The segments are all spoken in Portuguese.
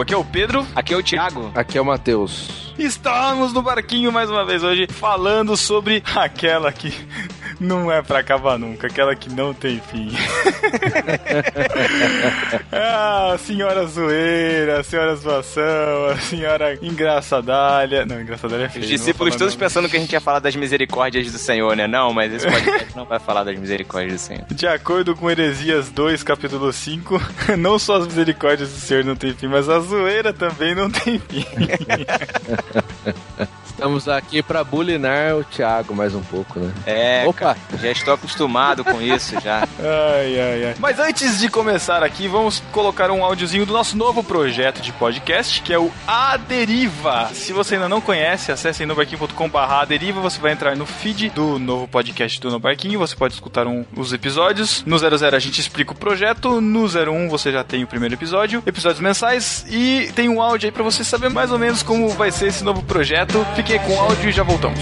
Aqui é o Pedro. Aqui é o Thiago. Aqui é o Matheus. Estamos no barquinho mais uma vez hoje falando sobre aquela que não é pra acabar nunca, aquela que não tem fim. ah, senhora zoeira, senhora zoação, a senhora engraçadalha. Não, engraçadalha é feio. Os discípulos todos não. pensando que a gente ia falar das misericórdias do Senhor, né? Não, mas esse podcast não vai falar das misericórdias do Senhor. De acordo com Heresias 2, capítulo 5, não só as misericórdias do Senhor não tem fim, mas a zoeira também não tem fim. Estamos aqui para bulinar o Thiago mais um pouco, né? É, Opa! já estou acostumado com isso já. Ai, ai, ai. Mas antes de começar aqui, vamos colocar um áudiozinho do nosso novo projeto de podcast, que é o A Deriva. Se você ainda não conhece, acesse nobarquinho.com.br A Deriva, você vai entrar no feed do novo podcast do No Barquinho, você pode escutar um, os episódios. No 00 a gente explica o projeto, no 01 você já tem o primeiro episódio, episódios mensais e tem um áudio aí para você saber mais ou menos como vai ser esse novo projeto. Fique Fiquei com o áudio e já voltamos.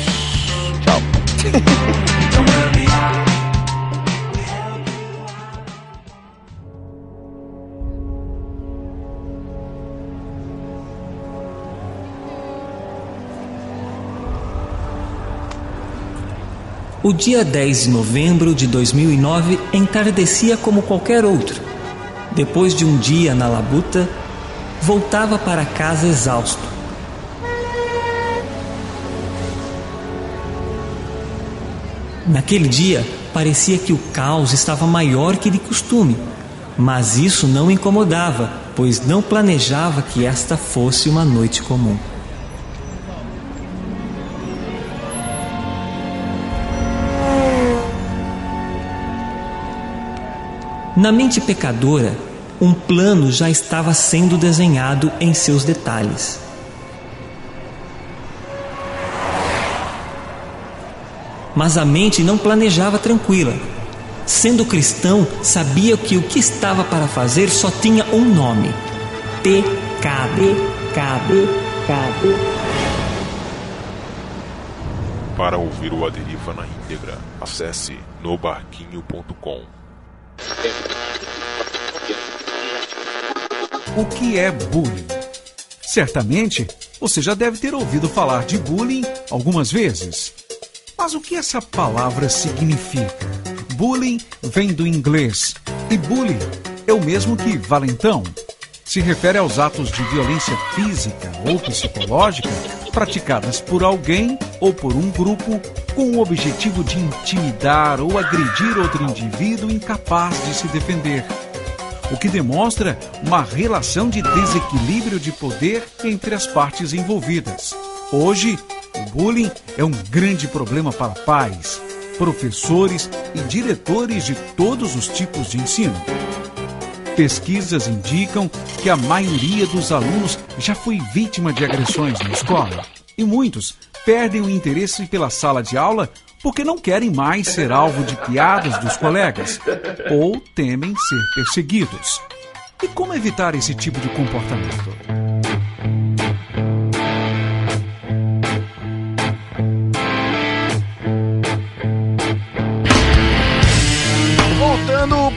Tchau. O dia 10 de novembro de 2009 entardecia como qualquer outro. Depois de um dia na labuta, voltava para casa exausto Naquele dia, parecia que o caos estava maior que de costume, mas isso não incomodava, pois não planejava que esta fosse uma noite comum. Na mente pecadora, um plano já estava sendo desenhado em seus detalhes. Mas a mente não planejava tranquila. Sendo cristão, sabia que o que estava para fazer só tinha um nome: pecado. Pecado. Pecado. Para ouvir o Aderiva na íntegra, acesse nobarquinho.com. O que é bullying? Certamente você já deve ter ouvido falar de bullying algumas vezes. Mas o que essa palavra significa? Bullying vem do inglês e bullying é o mesmo que valentão. Se refere aos atos de violência física ou psicológica praticadas por alguém ou por um grupo com o objetivo de intimidar ou agredir outro indivíduo incapaz de se defender. O que demonstra uma relação de desequilíbrio de poder entre as partes envolvidas. Hoje, bullying é um grande problema para pais, professores e diretores de todos os tipos de ensino. Pesquisas indicam que a maioria dos alunos já foi vítima de agressões na escola e muitos perdem o interesse pela sala de aula porque não querem mais ser alvo de piadas dos colegas ou temem ser perseguidos. E como evitar esse tipo de comportamento?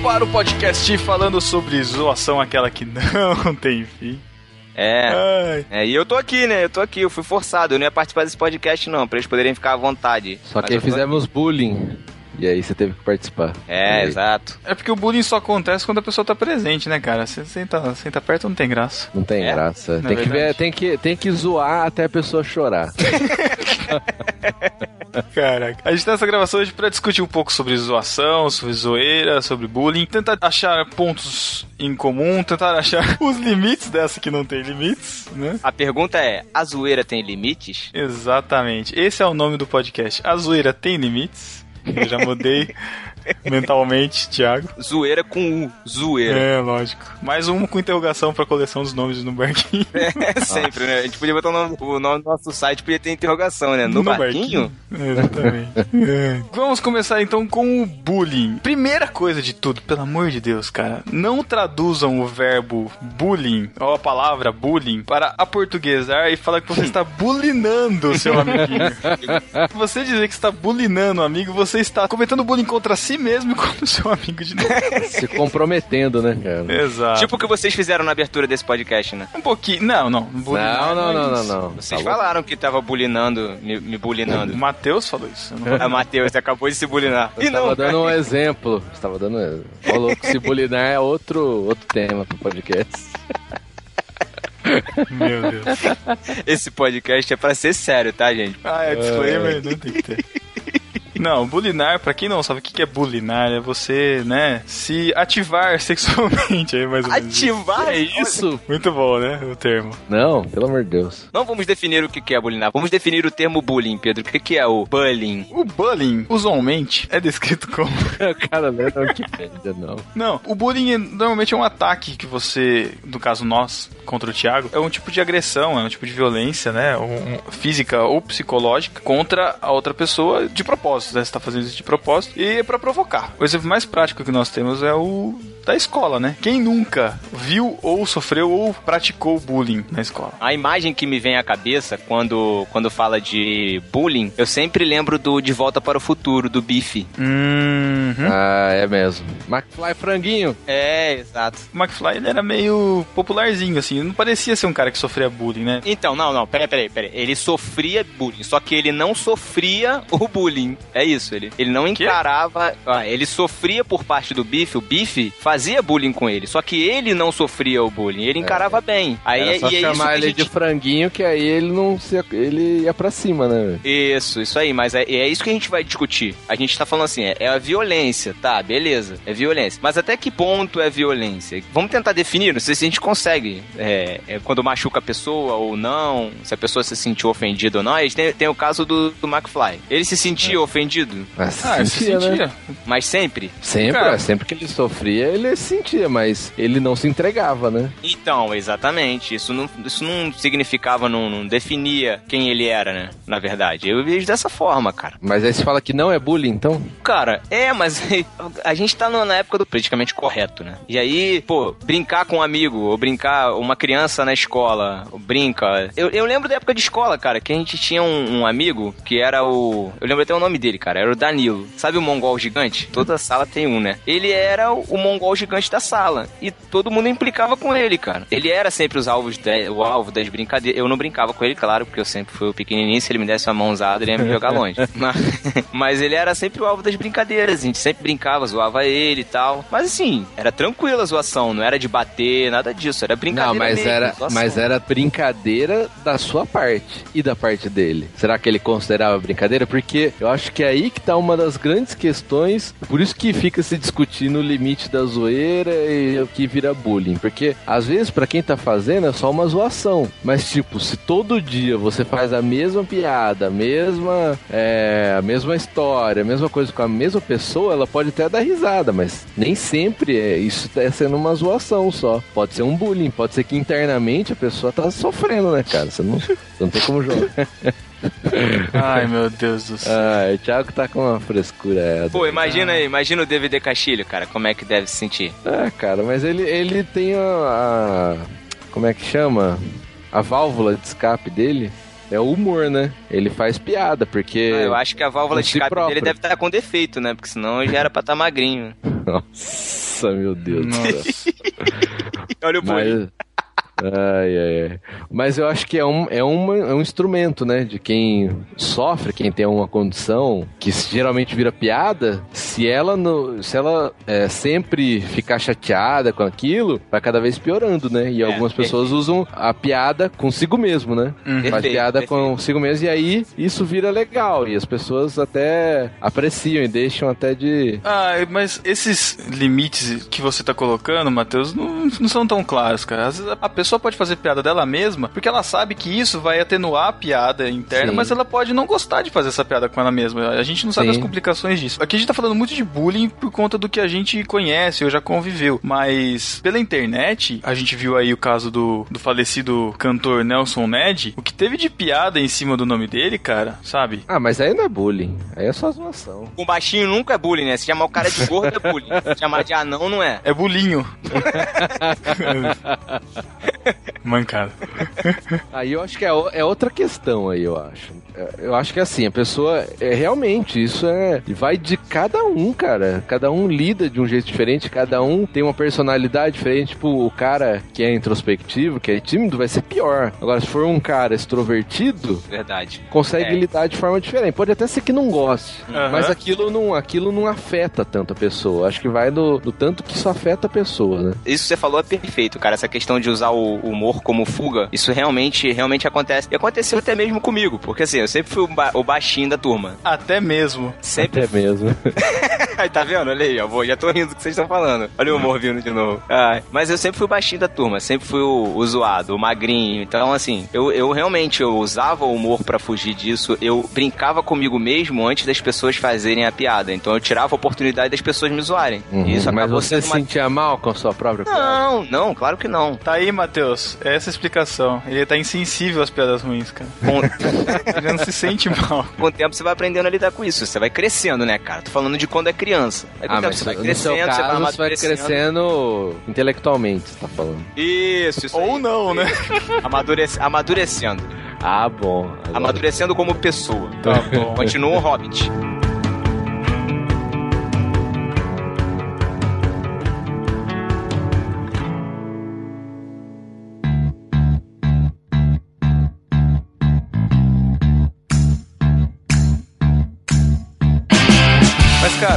Para o podcast falando sobre zoação, aquela que não tem fim. É. é. E eu tô aqui, né? Eu tô aqui, eu fui forçado. Eu não ia participar desse podcast, não, pra eles poderem ficar à vontade. Só que aí fizemos aqui. bullying. E aí você teve que participar. É, exato. É porque o bullying só acontece quando a pessoa tá presente, né, cara? Você senta, senta perto não tem graça. Não tem é. graça. Tem que, ver, tem, que, tem que zoar até a pessoa chorar. Caraca. A gente tá nessa gravação hoje pra discutir um pouco sobre zoação, sobre zoeira, sobre bullying, tentar achar pontos em comum, tentar achar os limites dessa que não tem limites, né? A pergunta é: a zoeira tem limites? Exatamente. Esse é o nome do podcast. A zoeira tem limites? Eu já mudei. mentalmente, Thiago. Zoeira com U, zoeira. É, lógico. Mais uma com interrogação pra coleção dos nomes no barquinho. É, sempre, né? A gente podia botar o nome, o nome do nosso site, podia ter interrogação, né? No, no barquinho? barquinho? Exatamente. é. Vamos começar então com o bullying. Primeira coisa de tudo, pelo amor de Deus, cara, não traduzam o verbo bullying, ou a palavra bullying, para aportuguesar e falar que você está bulinando o seu amiguinho. você dizer que está bulinando um amigo, você está cometendo bullying contra si si mesmo e como seu amigo de novo. Se comprometendo, né, cara? Exato. Tipo o que vocês fizeram na abertura desse podcast, né? Um pouquinho. Não, não. Não, não, não, não, não. Vocês falaram que tava bulinando, me, me bulinando. O Matheus falou isso. Ah, Matheus, você acabou de se bulinar. Você estava dando um exemplo. Você estava dando. Falou que se bulinar é outro, outro tema pro podcast. Meu Deus. Esse podcast é pra ser sério, tá, gente? Ah, é disclaimer, não tem que ter. Não, bulinar, pra quem não sabe o que é bulinar, é você, né, se ativar sexualmente aí, mais ou menos. Ativar? É isso? Muito bom, né, o termo. Não, pelo amor de Deus. Não vamos definir o que é bulinar. Vamos definir o termo bullying, Pedro. O que é o bullying? O bullying, usualmente, é descrito como... Cara, não é pede, não. Não, o bullying normalmente é um ataque que você, no caso nós, contra o Thiago, é um tipo de agressão, é um tipo de violência, né, um, física ou psicológica contra a outra pessoa de propósito, né, você tá fazendo isso de propósito e é pra provocar. O exemplo mais prático que nós temos é o da escola, né? Quem nunca viu ou sofreu ou praticou bullying na escola? A imagem que me vem à cabeça quando, quando fala de bullying, eu sempre lembro do De Volta para o Futuro, do Biff. Uhum. Ah, é mesmo. McFly franguinho. É, exato. O McFly, ele era meio popularzinho, assim. Não parecia ser um cara que sofria bullying, né? Então, não, não, peraí, peraí, peraí. Ele sofria bullying, só que ele não sofria o bullying. É isso, ele, ele não encarava... Ah, ele sofria por parte do Biff, o Biff fazia bullying com ele, só que ele não sofria o bullying, ele encarava é. bem. Aí Era só e é chamar ele gente... de franguinho que aí ele não se, ele ia pra cima, né? Isso, isso aí, mas é, é isso que a gente vai discutir. A gente tá falando assim, é, é a violência, tá, beleza, é violência. Mas até que ponto é violência? Vamos tentar definir, não sei se a gente consegue, é, é quando machuca a pessoa ou não, se a pessoa se sentiu ofendida ou não. A gente tem, tem o caso do, do McFly. Ele se sentia ofendido? Mas ah, sentia, se sentia. Né? Mas sempre? Sempre, Cara, sempre que ele sofria, ele se sentia, mas ele não se entregava, né? Então, exatamente. Isso não, isso não significava, não, não definia quem ele era, né? Na verdade. Eu vejo dessa forma, cara. Mas aí você fala que não é bullying, então? Cara, é, mas a gente tá na época do politicamente correto, né? E aí, pô, brincar com um amigo, ou brincar uma criança na escola, brinca. Eu, eu lembro da época de escola, cara, que a gente tinha um, um amigo que era o. Eu lembro até o nome dele, cara. Era o Danilo. Sabe o mongol gigante? Toda sala tem um, né? Ele era o mongol gigante da sala. E todo mundo implicava com ele, cara. Ele era sempre os alvos de, o alvo das brincadeiras. Eu não brincava com ele, claro, porque eu sempre fui o pequenininho. Se ele me desse uma mãozada, ele ia me jogar longe. mas, mas, ele era sempre o alvo das brincadeiras. A gente sempre brincava, zoava ele e tal. Mas assim, era tranquila a zoação. Não era de bater, nada disso. Era brincadeira. Não, mas, mesmo, era, mas era brincadeira da sua parte e da parte dele. Será que ele considerava brincadeira? Porque eu acho que é aí que tá uma das grandes questões. Por isso que fica se discutindo o limite da zoeira e o que vira bullying. Porque às vezes, para quem tá fazendo, é só uma zoação. Mas, tipo, se todo dia você faz a mesma piada, a mesma, é, a mesma história, a mesma coisa com a mesma pessoa, ela pode até dar risada, mas nem sempre é isso tá sendo uma zoação só. Pode ser um bullying, pode ser que internamente a pessoa tá sofrendo, né, cara? Você não, você não tem como jogar. Ai, meu Deus do céu. Ah, o Thiago tá com uma frescura essa. Pô, imagina aí, imagina o DVD Castilho, cara, como é que deve se sentir. É, cara, mas ele, ele tem a, a. Como é que chama? A válvula de escape dele é o humor, né? Ele faz piada, porque. Ah, eu acho que a válvula de escape próprio. dele deve estar com defeito, né? Porque senão já era pra estar tá magrinho. Nossa, meu Deus do céu. Olha o Mas... Ai, ai, ai. Mas eu acho que é um, é, uma, é um instrumento, né? De quem sofre, quem tem uma condição que geralmente vira piada. Se ela, no, se ela é, sempre ficar chateada com aquilo, vai cada vez piorando, né? E é, algumas pessoas perfeito. usam a piada consigo mesmo, né? Uhum. Faz piada perfeito. consigo mesmo e aí isso vira legal. E as pessoas até apreciam e deixam até de. Ah, mas esses limites que você tá colocando, Matheus, não, não são tão claros, cara. Às vezes a pessoa pessoa pode fazer piada dela mesma, porque ela sabe que isso vai atenuar a piada interna, Sim. mas ela pode não gostar de fazer essa piada com ela mesma. A gente não sabe Sim. as complicações disso. Aqui a gente tá falando muito de bullying por conta do que a gente conhece ou já conviveu, mas pela internet, a gente viu aí o caso do, do falecido cantor Nelson Ned, o que teve de piada em cima do nome dele, cara, sabe? Ah, mas aí não é bullying, aí é só zoação. Com baixinho nunca é bullying, né? Se chamar o cara de gordo é bullying. Se chamar de anão não é. É bullying. Mancada. aí eu acho que é, é outra questão aí, eu acho. Eu acho que assim, a pessoa é realmente, isso é. Vai de cada um, cara. Cada um lida de um jeito diferente, cada um tem uma personalidade diferente. Tipo, o cara que é introspectivo, que é tímido, vai ser pior. Agora, se for um cara extrovertido, Verdade. consegue É. lidar de forma diferente. Pode até ser que não goste, Aham. mas aquilo não, aquilo não afeta tanto a pessoa. Acho que vai do, do tanto que isso afeta a pessoa, né? Isso que você falou é perfeito, cara. Essa questão de usar o humor como fuga, isso realmente, realmente acontece. E aconteceu até mesmo comigo, porque assim, eu sempre fui o, ba- o baixinho da turma. Até mesmo. Sempre. Até mesmo. Aí, tá vendo? Olha aí, ó, vou- já tô rindo do que vocês estão falando. Olha o humor vindo de novo. Ai, mas eu sempre fui o baixinho da turma, sempre fui o, o zoado, o magrinho. Então, assim, eu, eu realmente eu usava o humor pra fugir disso. Eu brincava comigo mesmo antes das pessoas fazerem a piada. Então eu tirava a oportunidade das pessoas me zoarem. E isso Uhum. mas acabou você se uma... sentia mal com a sua própria piada? Não, não, claro que não. Tá aí, Matheus. Essa é a explicação. Ele tá insensível às piadas ruins, cara. Ele não se sente mal. com o tempo você vai aprendendo a lidar com isso. Você vai crescendo, né, cara? Tô falando de quando é criança. Aí o Ah, tempo mas você vai crescendo, seu você vai caso, você vai amadurecendo. crescendo intelectualmente, você tá falando. Isso, isso. Ou aí. não, né? Amadurece, amadurecendo. Ah, bom. Agora- Amadurecendo como pessoa. Tá bom. Continua um hobbit.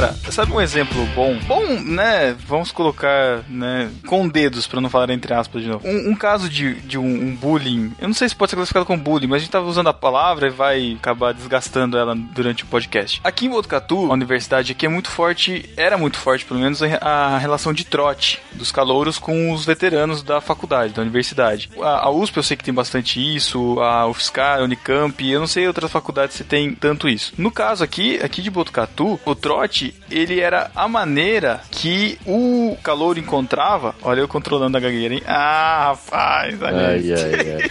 Cara, sabe um exemplo bom? Bom, né? Vamos colocar, né? Com dedos, pra não falar entre aspas de novo. Um, um caso de, de um, um bullying. Eu não sei se pode ser classificado como bullying, mas a gente tava usando a palavra e vai acabar desgastando ela durante o podcast. Aqui em Botucatu, a universidade aqui é muito forte, era muito forte, pelo menos, a, a relação de trote dos calouros com os veteranos da faculdade, da universidade. A, a USP eu sei que tem bastante isso, a UFSCar, a Unicamp, eu não sei outras faculdades se tem tanto isso. No caso aqui, aqui de Botucatu, o trote, ele era a maneira que o calouro encontrava. Olha eu controlando a gagueira, hein? Ah, rapaz, olha Ai, ai, ai.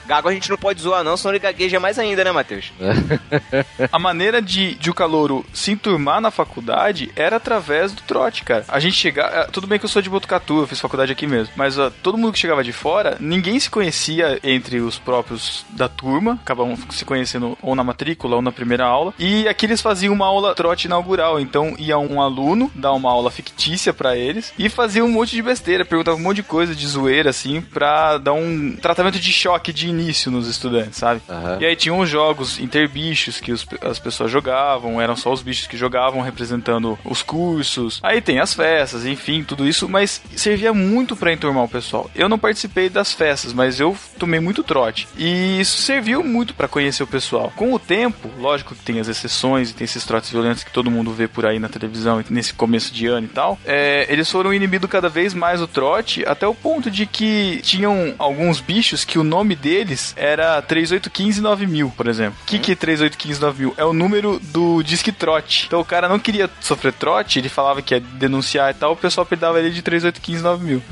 Gago a gente não pode zoar, não, senão ele gagueja mais ainda, né, Matheus? A maneira de, de o calouro se enturmar na faculdade era através do trote, cara. A gente chegava. Tudo bem que eu sou de Botucatu, eu fiz faculdade aqui mesmo. Mas ó, todo mundo que chegava de fora, ninguém se conhecia entre os próprios da turma. Acabavam se conhecendo ou na matrícula ou na primeira aula. E aqui eles faziam uma aula trote inaugural. Então ia um aluno dar uma aula fictícia pra eles e fazia um monte de besteira, perguntava um monte de coisa de zoeira, assim, pra dar um tratamento de choque de início nos estudantes, sabe? Aham. E aí tinham os jogos interbichos que os- as pessoas jogavam, eram só os bichos que jogavam representando os cursos. Aí tem as festas, enfim, tudo isso, mas servia muito pra enturmar o pessoal. Eu não participei das festas, mas eu tomei muito trote. E isso serviu muito pra conhecer o pessoal. Com o tempo, lógico que tem as exceções e tem esses trotes violentos que todo mundo vê por aí na televisão nesse começo de ano e tal, é, eles foram inibindo cada vez mais o trote até o ponto de que tinham alguns bichos que o nome deles era 3815 9000, por exemplo. O que, que é 3815 9000? É o número do Disque Trote. Então o cara não queria sofrer trote, ele falava que ia denunciar e tal, o pessoal apelidava ele de 3815 9000.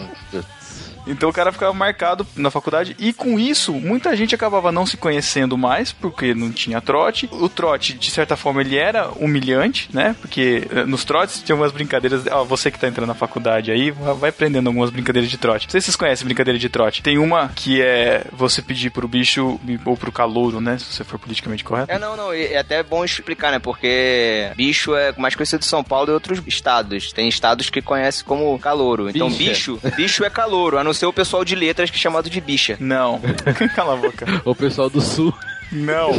Então o cara ficava marcado na faculdade e com isso muita gente acabava não se conhecendo mais porque não tinha trote. O trote, de certa forma, ele era humilhante, né? Porque eh, nos trotes tinha algumas brincadeiras. Ó, você que tá entrando na faculdade aí, va- vai aprendendo algumas brincadeiras de trote. Não sei se vocês conhecem brincadeira de trote. Tem uma que é você pedir pro bicho ou pro calouro, né? Se você for politicamente correto. É, não, não, é até bom explicar, né? Porque bicho é mais conhecido de São Paulo e outros estados. Tem estados que conhecem como calouro. Então, bicho, bicho é calouro, a não ser o pessoal de letras que é chamado de bicha. Não. Cala a boca. O pessoal do sul. Não.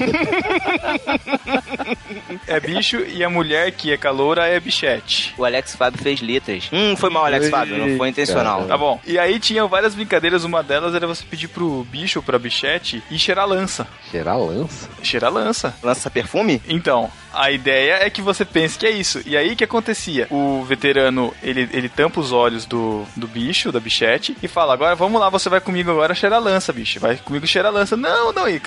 é bicho e a mulher que é caloura é bichete. O Alex Fábio fez letras. Hum, foi mal, Alex Fábio, não foi intencional. Eita. Tá bom. E aí tinham várias brincadeiras, uma delas era você pedir pro bicho ou pra bichete e cheirar lança. Cheirar lança? Cheirar lança. Lança perfume? Então, a ideia é que você pense que é isso. E aí o que acontecia? O veterano, ele, ele tampa os olhos do, do bicho, da bichete, e fala: Agora vamos lá, você vai comigo agora cheirar lança, bicho. Vai comigo cheirar lança. Não, não. E o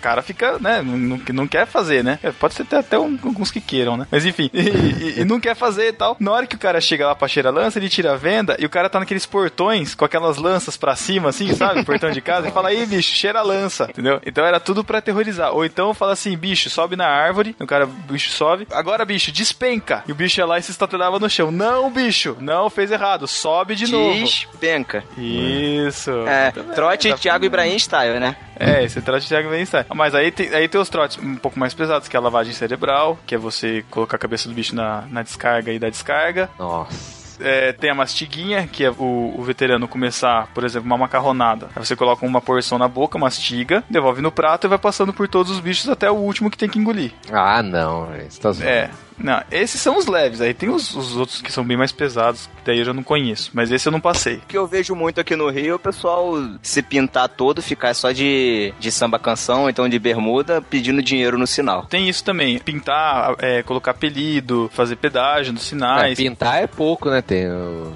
cara fica, né? Não, não, quer fazer, né? Pode ser até, até um- alguns que queiram, né? Mas enfim, e, e- e não quer fazer e tal. Na hora que o cara chega lá pra cheirar lança, ele tira a venda e o cara tá naqueles portões com aquelas lanças pra cima, assim, sabe? Portão de casa, e fala: Aí, bicho, cheira lança, entendeu? Então era tudo pra aterrorizar. Ou então fala assim: bicho, sobe na árvore. O cara bicho sobe. Agora, bicho, despenca. E o bicho ia lá e se estatelava no chão. Não, bicho, não, fez errado. Sobe de novo. Despenca. Isso. É, trote Tá Thiago Ibrahim style, né? É, esse trote Thiago Einstein. Mas aí tem, aí tem os trotes um pouco mais pesados, que é a lavagem cerebral, que é você colocar a cabeça do bicho na, na descarga e dar descarga. Nossa. É, tem a mastiguinha, que é o, o veterano começar, por exemplo, uma macarronada. Aí você coloca uma porção na boca, mastiga, devolve no prato e vai passando por todos os bichos até o último que tem que engolir. Ah, não. Você tá zoando. É. Não, esses são os leves. Aí tem os, os outros que são bem mais pesados, que daí eu já não conheço. Mas esse eu não passei. O que eu vejo muito aqui no Rio é o pessoal se pintar todo, ficar só de, de samba canção, então de bermuda, pedindo dinheiro no sinal. Tem isso também. Pintar, é, colocar apelido, fazer pedágio nos É, sinais. pintar é pouco, né? Tem o.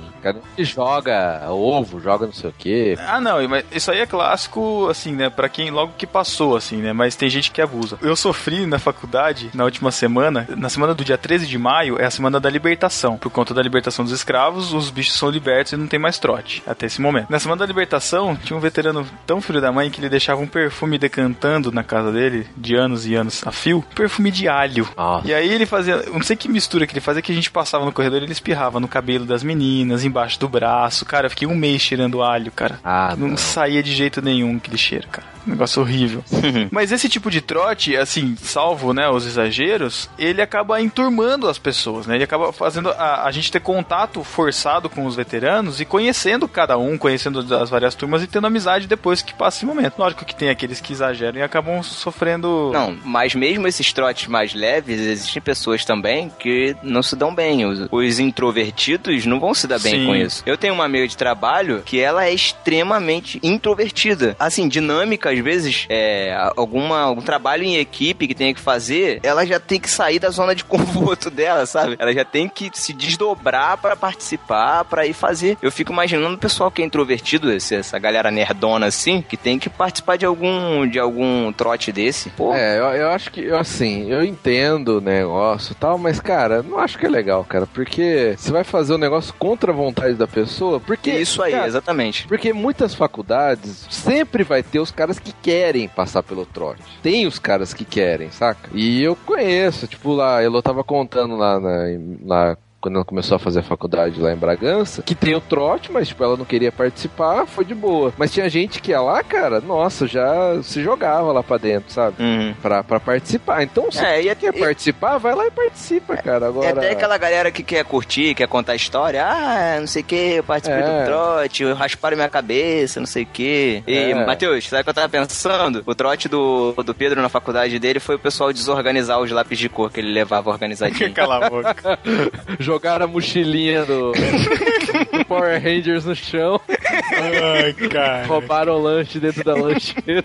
Joga ovo, joga não sei o quê. Ah, não, mas isso aí é clássico, assim, né? Pra quem logo que passou, assim, né? Mas tem gente que abusa. Eu sofri na faculdade, na última semana, na semana do dia 13 de maio, é a semana da libertação. Por conta da libertação dos escravos, os bichos são libertos e não tem mais trote, até esse momento. Na semana da libertação, tinha um veterano tão filho da mãe que ele deixava um perfume decantando na casa dele, de anos e anos a fio, perfume de alho. Nossa. E aí ele fazia, não sei que mistura que ele fazia, que a gente passava no corredor e ele espirrava no cabelo das meninas, embaixo do braço. Cara, eu fiquei um mês cheirando alho, cara. Ah, não, não. saía de jeito nenhum aquele cheiro, cara. Negócio horrível. Mas esse tipo de trote, assim, salvo, né, os exageros, ele acaba enturmando as pessoas, né? Ele acaba fazendo a, a gente ter contato forçado com os veteranos e conhecendo cada um, conhecendo as várias turmas e tendo amizade depois que passa esse momento. Lógico que tem aqueles que exageram e acabam sofrendo... Não, mas mesmo esses trotes mais leves, existem pessoas também que não se dão bem. Os, os introvertidos não vão se dar bem Sim. com isso. Eu tenho uma amiga de trabalho que ela é extremamente introvertida. Assim, dinâmica, às vezes, é, alguma, algum trabalho em equipe que tenha que fazer, ela já tem que sair da zona de conforto dela, sabe? Ela já tem que se desdobrar pra participar, pra ir fazer. Eu fico imaginando o pessoal que é introvertido, esse- essa galera nerdona assim, que tem que participar de algum, de algum trote desse. Pô, É, eu, eu acho que, eu, assim, eu entendo o negócio e tal, mas, cara, não acho que é legal, cara, porque você vai fazer um negócio contra a vontade da pessoa, porque... isso aí, cara, exatamente. Porque muitas faculdades sempre vai ter os caras que querem passar pelo trote. Tem os caras que querem, saca? E eu conheço, tipo, lá, Elo tava contando lá, na, lá quando ela começou a fazer a faculdade lá em Bragança, que tem o trote, mas tipo, ela não queria participar, foi de boa. Mas tinha gente que ia lá, cara, nossa, já se jogava lá pra dentro, sabe? Uhum. Pra, pra participar. Então, se É, e, quer e- participar, vai lá e participa, cara. e Agora. até aquela galera que quer curtir, quer contar história, ah, não sei o que, eu participei É. do trote, eu rasparam minha cabeça, não sei o que. E, É. Matheus, sabe o que eu tava pensando? O trote do, do Pedro na faculdade dele foi o pessoal desorganizar os lápis de cor que ele levava organizadinho. Cala a boca. Jogaram a mochilinha do, do Power Rangers no chão, Ai, cara. roubaram o lanche dentro da lancheira.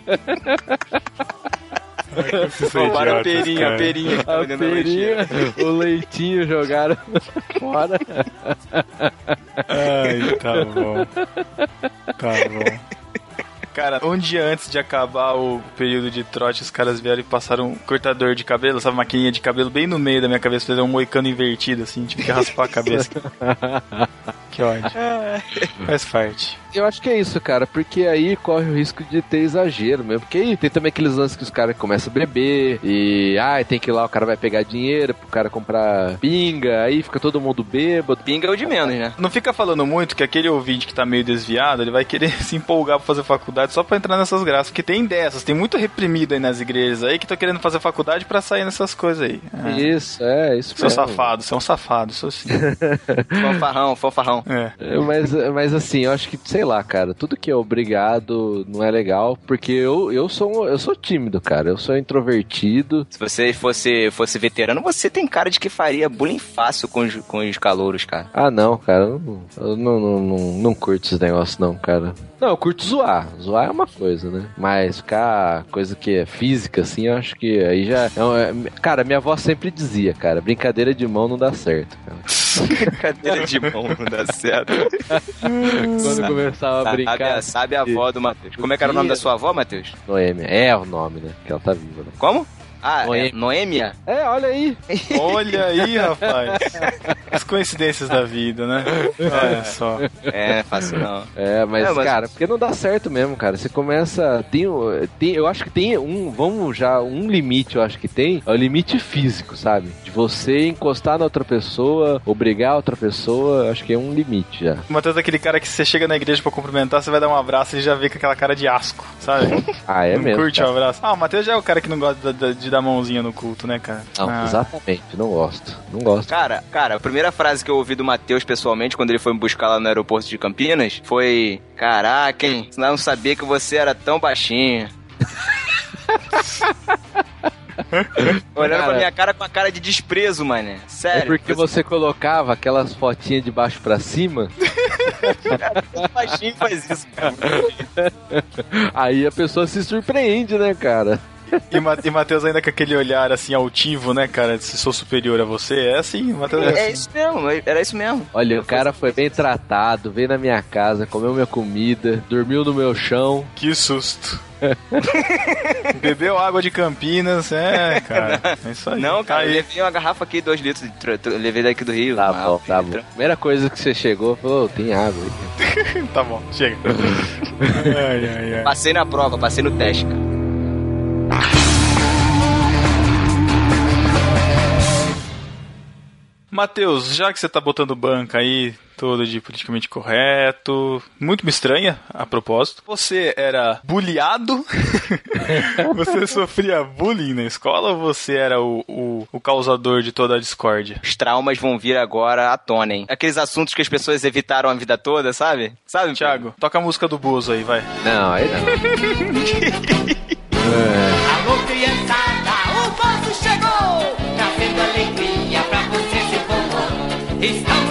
Roubaram a perinha, a perinha que A da lancheira. perinha, o leitinho jogaram fora. Ai, tá bom. Tá bom. Cara, um dia antes de acabar o período de trote, os caras vieram e passaram um cortador de cabelo, sabe, maquininha de cabelo bem no meio da minha cabeça, fazer um moicano invertido, assim, tive que raspar a cabeça. que ódio. Faz parte. Eu acho que é isso, cara, porque aí corre o risco de ter exagero mesmo. Porque aí tem também aqueles lances que os caras começam a beber e, ai, tem que ir lá, o cara vai pegar dinheiro pro cara comprar pinga, aí fica todo mundo bêbado. Pinga é o de menos, né? Não fica falando muito que aquele ouvinte que tá meio desviado, ele vai querer se empolgar pra fazer faculdade só pra entrar nessas graças. Porque tem dessas, tem muito reprimido aí nas igrejas aí que tá querendo fazer faculdade pra sair nessas coisas aí. Ah, Isso, é, isso Seu mesmo. safado, você é um safado, sou sim. Fanfarrão, fanfarrão. É. É, Mas, mas assim, eu acho que, sei lá, cara, tudo que é obrigado não é legal, porque eu, eu, sou, eu sou tímido, cara, eu sou introvertido. Se você fosse, fosse veterano, você tem cara de que faria bullying fácil com os, com os calouros, cara. Ah, não, cara, eu não, eu não, não, não, não curto esses negócios, não, cara. Não, eu curto zoar. Zoar é uma coisa, né? Mas ficar coisa que é física, assim, eu acho que aí já. é é- cara, minha avó sempre dizia, cara, brincadeira de mão não dá certo, cara. Cadeira de mão não dá certo. Quando começava a Sabe, brincar. a- sabe a avó do Matheus. Como é que era o nome da sua avó, Matheus? Noêmia. É o nome, né? Que ela tá viva, né? Como? Ah, é Noêmia. Noêmia? É, olha aí. Olha aí, rapaz. As coincidências da vida, né? Olha só. É, fácil não. É, mas, É, mas- cara, porque não dá certo mesmo, cara. Você começa. Tem, tem, eu acho que tem um. Vamos já. Um limite, eu acho que tem. É o limite físico, sabe? De você encostar na outra pessoa, obrigar a outra pessoa. eu Acho que é um limite já. O Matheus é aquele cara que você chega na igreja pra cumprimentar, você vai dar um abraço e já vê com aquela cara de asco, sabe? Ah, é não mesmo. curte o abraço. Ah, o Matheus já é o cara que não gosta da- de dar mãozinha no culto, né, cara? Não, Ah. exatamente. Não gosto. Não gosto. Cara, cara, a primeira frase que eu ouvi do Matheus pessoalmente, quando ele foi me buscar lá no aeroporto de Campinas, foi: Caraca, hein? Não sabia que você era tão baixinho. Olhando Cara. pra minha cara com a cara de desprezo, mano. É Sério. porque você colocava aquelas fotinhas de baixo pra cima, Todo baixinho faz isso, cara. aí a pessoa se surpreende, né, cara? E, Ma e Matheus ainda com aquele olhar assim altivo, né, cara? Se sou superior a você, é assim, Matheus é É isso mesmo, era isso mesmo. Olha, o cara foi bem tratado, veio na minha casa, comeu minha comida, dormiu no meu chão. Que susto. Bebeu água de Campinas, é, cara. É isso aí. Não, cara, eu Aí. levei uma garrafa aqui, dois litros, levei daqui do Rio. Tá bom, tá bom. Primeira coisa que você chegou, falou, "Ô, tem água aí. Tá bom, chega. ai, ai, ai. Passei na prova, passei no teste, cara. Matheus, já que você tá botando banca aí, todo de politicamente correto, muito me estranha, a propósito. Você era bulliado? você sofria bullying na escola ou você era o, o, o causador de toda a discórdia? Os traumas vão vir agora à tona, hein? Aqueles assuntos que as pessoas evitaram a vida toda, sabe? Sabe, Thiago, toca a música do Bozo aí, vai. Não, aí não. Alô, criançada, povo.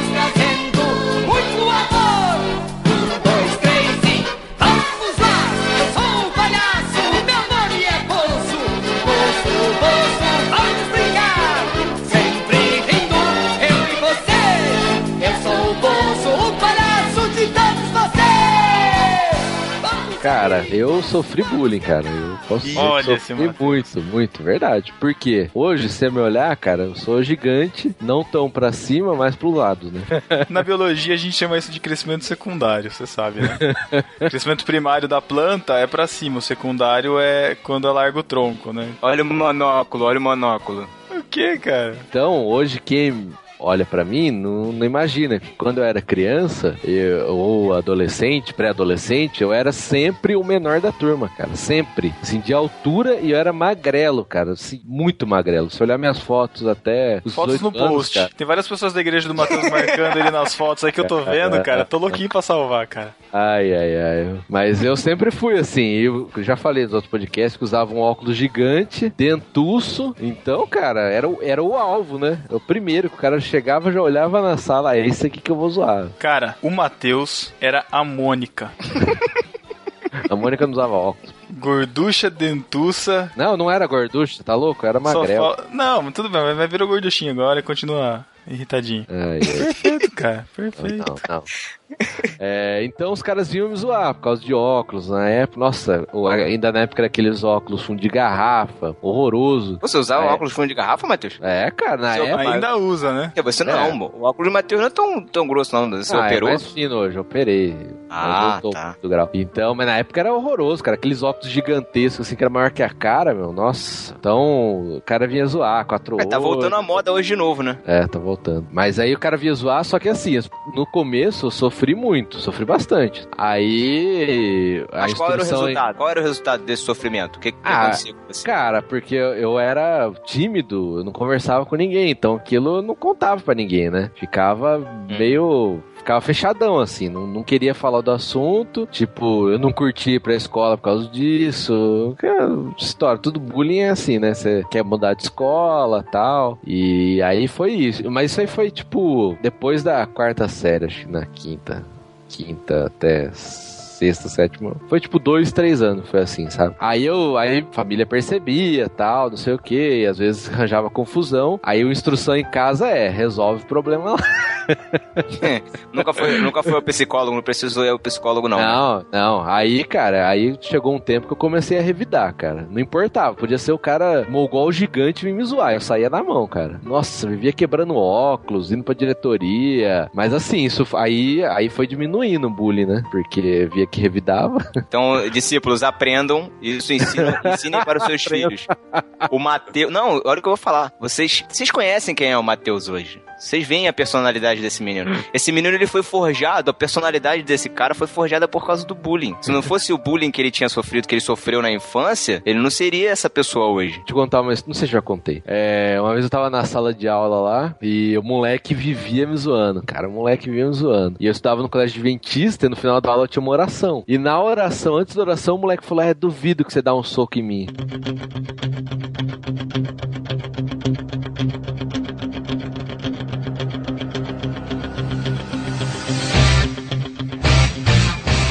Cara, eu sofri bullying, cara. Eu posso dizer Olha sofri muito, muito, verdade. Por quê? Hoje, se você me olhar, cara, eu sou gigante, não tão pra cima, mas pro lado, né? Na biologia a gente chama isso de crescimento secundário, você sabe, né? crescimento primário da planta é pra cima, o secundário é quando ela larga o tronco, né? Olha o monóculo, olha o monóculo. O que, cara? Então, hoje quem olha pra mim não, não imagina que quando eu era criança, eu, ou adolescente, pré-adolescente, eu era sempre o menor da turma, cara, sempre. Assim, de altura e eu era magrelo, cara, assim, muito magrelo. Se olhar minhas fotos até os Fotos no 18 anos, post. cara. Tem várias pessoas da igreja do Matheus marcando ele nas fotos aí que eu tô vendo, cara. Tô louquinho pra salvar, cara. Ai, ai, ai. Mas eu sempre fui assim. Eu já falei nos outros podcasts que usava um óculos gigante, dentuço. Então, cara, era, o- era o alvo, né? O primeiro que o cara chegava já olhava na sala. É esse aqui que eu vou zoar. Cara, o Matheus era a Mônica. A Mônica não usava óculos. Gorducha, dentuça. Não, não era gorducho, tá louco? Era só magrelo. fal- Não, mas tudo bem, mas vai virar gorduchinho agora e continua irritadinho. Ai, ai. Perfeito, cara. Perfeito. Não, não. É, então os caras vinham me zoar por causa de óculos. Na época, nossa, ainda na época era aqueles óculos fundo de garrafa, horroroso. Você usava É. óculos fundo de garrafa, Matheus? É, cara, na Seu época. Ainda usa, né? É, Você não, É. o óculos do Matheus não é tão, tão grosso, não. Você ah, operou? É mais fino hoje, eu operei. Ah, eu tá. do grau. Então, mas na época era horroroso, cara. Aqueles óculos gigantescos, assim, que era maior que a cara, meu. Nossa. Então, o cara vinha zoar, quatro É, tá voltando à moda hoje de novo, né? É, tá voltando. Mas aí o cara vinha zoar, só que assim, no começo eu sofri muito, sofri bastante. Aí a Mas qual era o resultado? Qual era o resultado desse sofrimento? O que, que Ah, aconteceu com você? Cara, porque eu, eu era tímido, eu não conversava com ninguém, então aquilo eu não contava pra ninguém, né? Ficava Hum. meio. Ficava fechadão, assim, não, não queria falar do assunto. Tipo, eu não curti ir pra escola por causa disso. Cara, história, tudo bullying é assim, né? Você quer mudar de escola tal. E aí foi isso. Mas isso aí foi, tipo, depois da quarta série, acho que na quinta. Quinta até sexta, sétima. Foi tipo dois, três anos, foi assim, sabe? Aí eu, aí a família percebia, tal, não sei o que, às vezes arranjava confusão. Aí a instrução em casa é, resolve o problema lá. nunca, foi, nunca foi o psicólogo, não precisou ir o psicólogo, não. né? Não, não. Aí, cara, aí chegou um tempo que eu comecei a revidar, cara. Não importava. Podia ser o cara mogol gigante me zoar. Eu saía na mão, cara. Nossa, vivia quebrando óculos, indo pra diretoria. Mas assim, isso aí, aí foi diminuindo o bullying, né? Porque via que revidava. Então, discípulos, aprendam isso, ensinem, ensinem para os seus filhos. O Mateus. Não, olha o que eu vou falar. Vocês, vocês conhecem quem é o Mateus hoje? Vocês veem a personalidade desse menino. Esse menino ele foi forjado, a personalidade desse cara foi forjada por causa do bullying. Se não fosse o bullying que ele tinha sofrido, que ele sofreu na infância, ele não seria essa pessoa hoje. Deixa eu contar uma não sei se já contei. É, uma vez eu tava na sala de aula lá e o moleque vivia me zoando, cara. O moleque vivia me zoando. E eu estudava no colégio adventista e no final da aula tinha uma oração. E na oração, antes da oração, o moleque falou: É, duvido que você dá um soco em mim.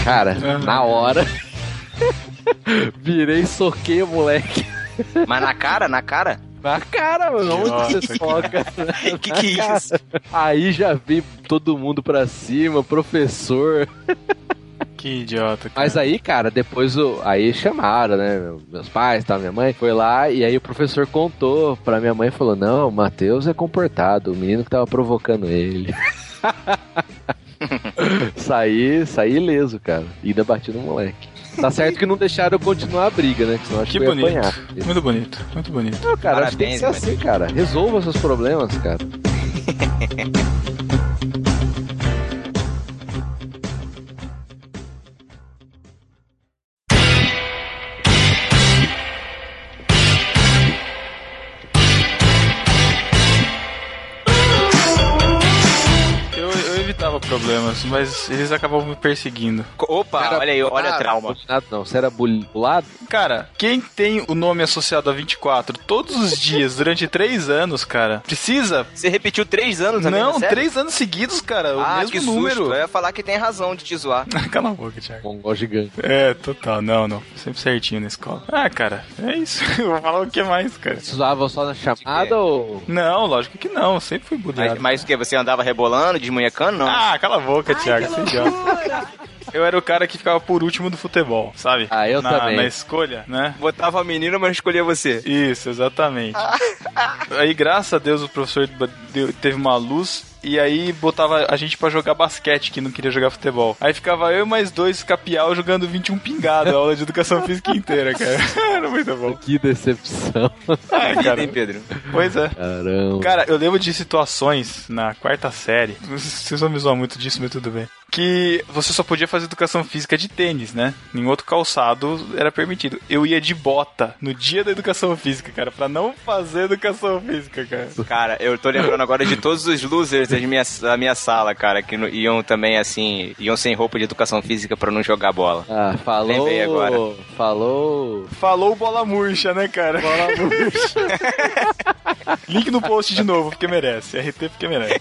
Cara, na hora. Virei e soquei o moleque. Mas na cara, na cara? Na cara, mano. Onde Nossa, você soca? que que é isso? Aí já vi todo mundo pra cima, professor. Que idiota. Cara. Mas aí, cara, depois o, aí chamaram, né? Meus pais, tá, minha mãe, foi lá e aí o professor contou pra minha mãe e falou: Não, o Matheus é comportado, o menino que tava provocando ele. saí, saí ileso, cara. E ainda bati no moleque. Tá certo que não deixaram eu continuar a briga, né? Que senão acho que, Que bonito. apanhar. Muito bonito. Muito bonito. Não, cara, acho que tem que ser Parabéns, assim, cara. Resolva seus problemas, cara. problemas, mas eles acabavam me perseguindo. Opa, Era olha aí, olha a bulado, trauma. bulado Não, você era bulado? Cara, quem tem o nome associado a 24 todos os dias durante três anos, cara, precisa? Você repetiu três anos a mesma Não, série? três anos seguidos, cara. O Ah, mesmo que número. susto. Eu ia falar que tem razão de te zoar. Cala a boca, Thiago. Mongol gigante. É, total. Não, não. Sempre certinho na escola. Ah, cara, é isso. Eu vou falar o que mais, cara. Você usava só na chamada ou. Não, lógico que não. Eu Sempre fui Mas, bullyingado. mas o que? Você andava rebolando, desmunhecando? Não. Ah, cala a boca, Thiago. Você idiota. Eu era o cara que ficava por último do futebol, sabe? Ah, eu na, também. Na escolha, né? Botava a menina, mas escolhia você. Isso, exatamente. aí, graças a Deus, o professor deu- teve uma luz e aí botava a gente pra jogar basquete, que não queria jogar futebol. Aí ficava eu e mais dois capial jogando 21 pingado, a aula de educação física inteira, cara. Era muito bom. Que decepção. Ah, Vida, cara. hein, Pedro? Pois é. Caramba. Cara, eu lembro de situações na quarta série. Vocês vão me zoar muito disso, mas tudo bem. Que você só podia fazer educação física de tênis, né? Em outro calçado era permitido. Eu ia de bota no dia da educação física, cara, pra não fazer educação física, cara. Cara, eu tô lembrando agora de todos os losers da minha, da minha sala, cara, que iam também assim, iam sem roupa de educação física pra não jogar bola. Ah, falou. Lembrei agora. Falou. Falou bola murcha, né, cara? Bola murcha. Link no post de novo, porque merece. RT porque merece.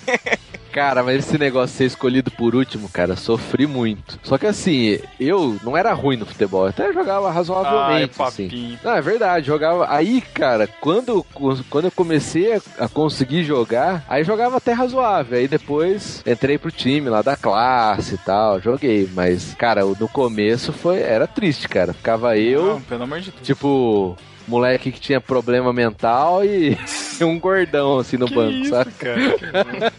Cara, mas esse negócio de ser escolhido por último, cara, sofri muito. Só que assim, eu não era ruim no futebol, eu até jogava razoavelmente, Ai, assim. Não, é verdade, jogava. Aí, cara, quando, quando eu comecei a, conseguir jogar, aí jogava até razoável. Aí depois entrei pro time lá da classe e tal, joguei. Mas, cara, no começo foi. Era triste, cara. Ficava eu, Não, pelo amor de Deus. tipo, moleque que tinha problema mental e um gordão assim no que banco, isso, sabe? cara?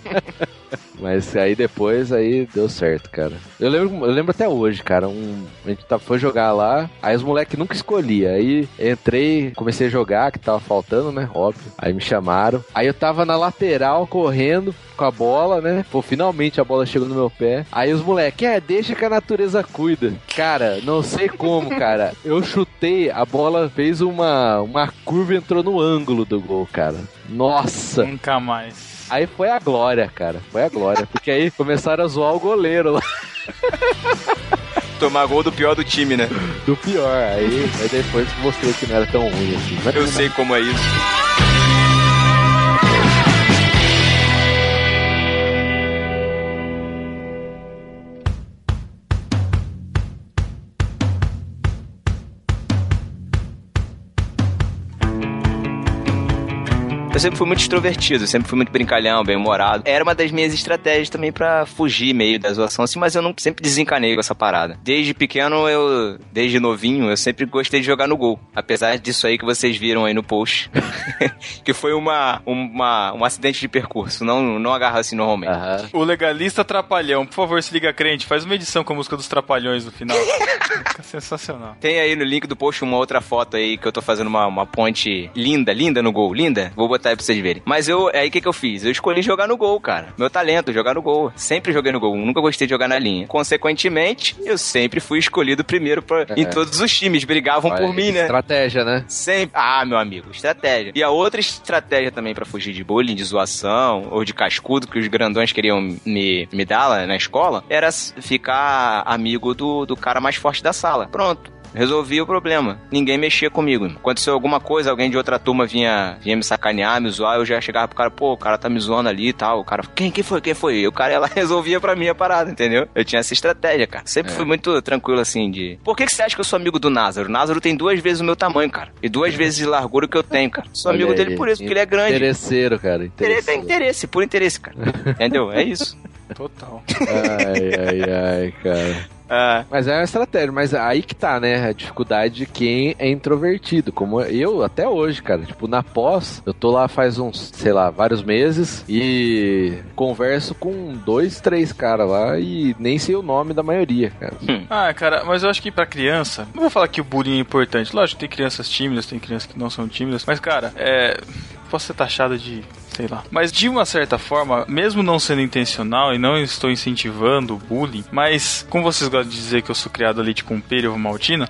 Mas aí depois aí deu certo, cara. Eu lembro, eu lembro até hoje, cara. Um, a gente tá, foi jogar lá, aí os moleques nunca escolhia. Aí entrei, comecei a jogar, que tava faltando, né? Óbvio. Aí me chamaram. Aí eu tava na lateral correndo com a bola, né? Pô, finalmente a bola chegou no meu pé. Aí os moleques, é, deixa que a natureza cuida. Cara, não sei como, cara. Eu chutei, a bola fez uma, uma curva e entrou no ângulo do gol, cara. Nossa! Nunca mais. Aí foi a glória, cara. Foi a glória. Porque aí começaram a zoar o goleiro lá Tomar gol do pior do time, né? do pior. Aí, aí depois mostrou que não era tão ruim assim. Mas Eu sei como é isso. Eu sempre fui muito extrovertido, sempre fui muito brincalhão, bem humorado. Era uma das minhas estratégias também pra fugir meio da zoação, assim, mas eu não sempre desencanei com essa parada. Desde pequeno, eu, desde novinho, eu sempre gostei de jogar no gol. Apesar disso aí que vocês viram aí no post. que foi uma, uma, um acidente de percurso, não, não agarra assim normalmente. Aham. O legalista Trapalhão, por favor, se liga crente, faz uma edição com a música dos Trapalhões no final. Fica sensacional. Tem aí no link do post uma outra foto aí que eu tô fazendo uma, uma ponte linda, linda no gol, linda. Vou botar aí pra vocês verem. Mas eu, aí o que que eu fiz? Eu escolhi jogar no gol, cara. Meu talento, jogar no gol. Sempre joguei no gol, nunca gostei de jogar na linha. Consequentemente, eu sempre fui escolhido primeiro pra, em todos os times, brigavam por Olha, mim, né? Estratégia, né? Sempre. Ah, meu amigo, estratégia. E a outra estratégia também pra fugir de bullying, de zoação ou de cascudo que os grandões queriam me, me dar lá na escola era ficar amigo do, do cara mais forte da sala. Pronto. Resolvi o problema. Ninguém mexia comigo. irmão. Aconteceu alguma coisa, alguém de outra turma vinha, vinha me sacanear, me zoar, eu já chegava pro cara, pô, o cara tá me zoando ali e tal. O cara, quem, quem foi? Quem foi? E o cara ela resolvia pra mim a parada, entendeu? Eu tinha essa estratégia, cara. Sempre fui muito tranquilo assim de. Por que, que você acha que eu sou amigo do Názaro? O Názaro tem duas vezes o meu tamanho, cara. E duas vezes a largura que eu tenho, cara. Sou amigo dele por isso, porque ele é grande. Interesseiro, cara. Interesse é interesse, por interesse, cara. Entendeu? É isso. Total. Ai, ai, ai, cara. Ah, Mas é uma estratégia, mas aí que tá, né? A dificuldade de quem é introvertido. Como eu, até hoje, cara. Tipo, na pós, eu tô lá faz uns, sei lá, vários meses e converso com dois, três caras lá e nem sei o nome da maioria, cara. Ah, cara, mas eu acho que pra criança, não vou falar que o bullying é importante. Lógico, tem crianças tímidas, tem crianças que não são tímidas, mas, cara, é. Posso ser taxado de. sei lá. Mas de uma certa forma, mesmo não sendo intencional e não estou incentivando o bullying, mas como vocês gostam de dizer que eu sou criado ali tipo um pêrio maltina,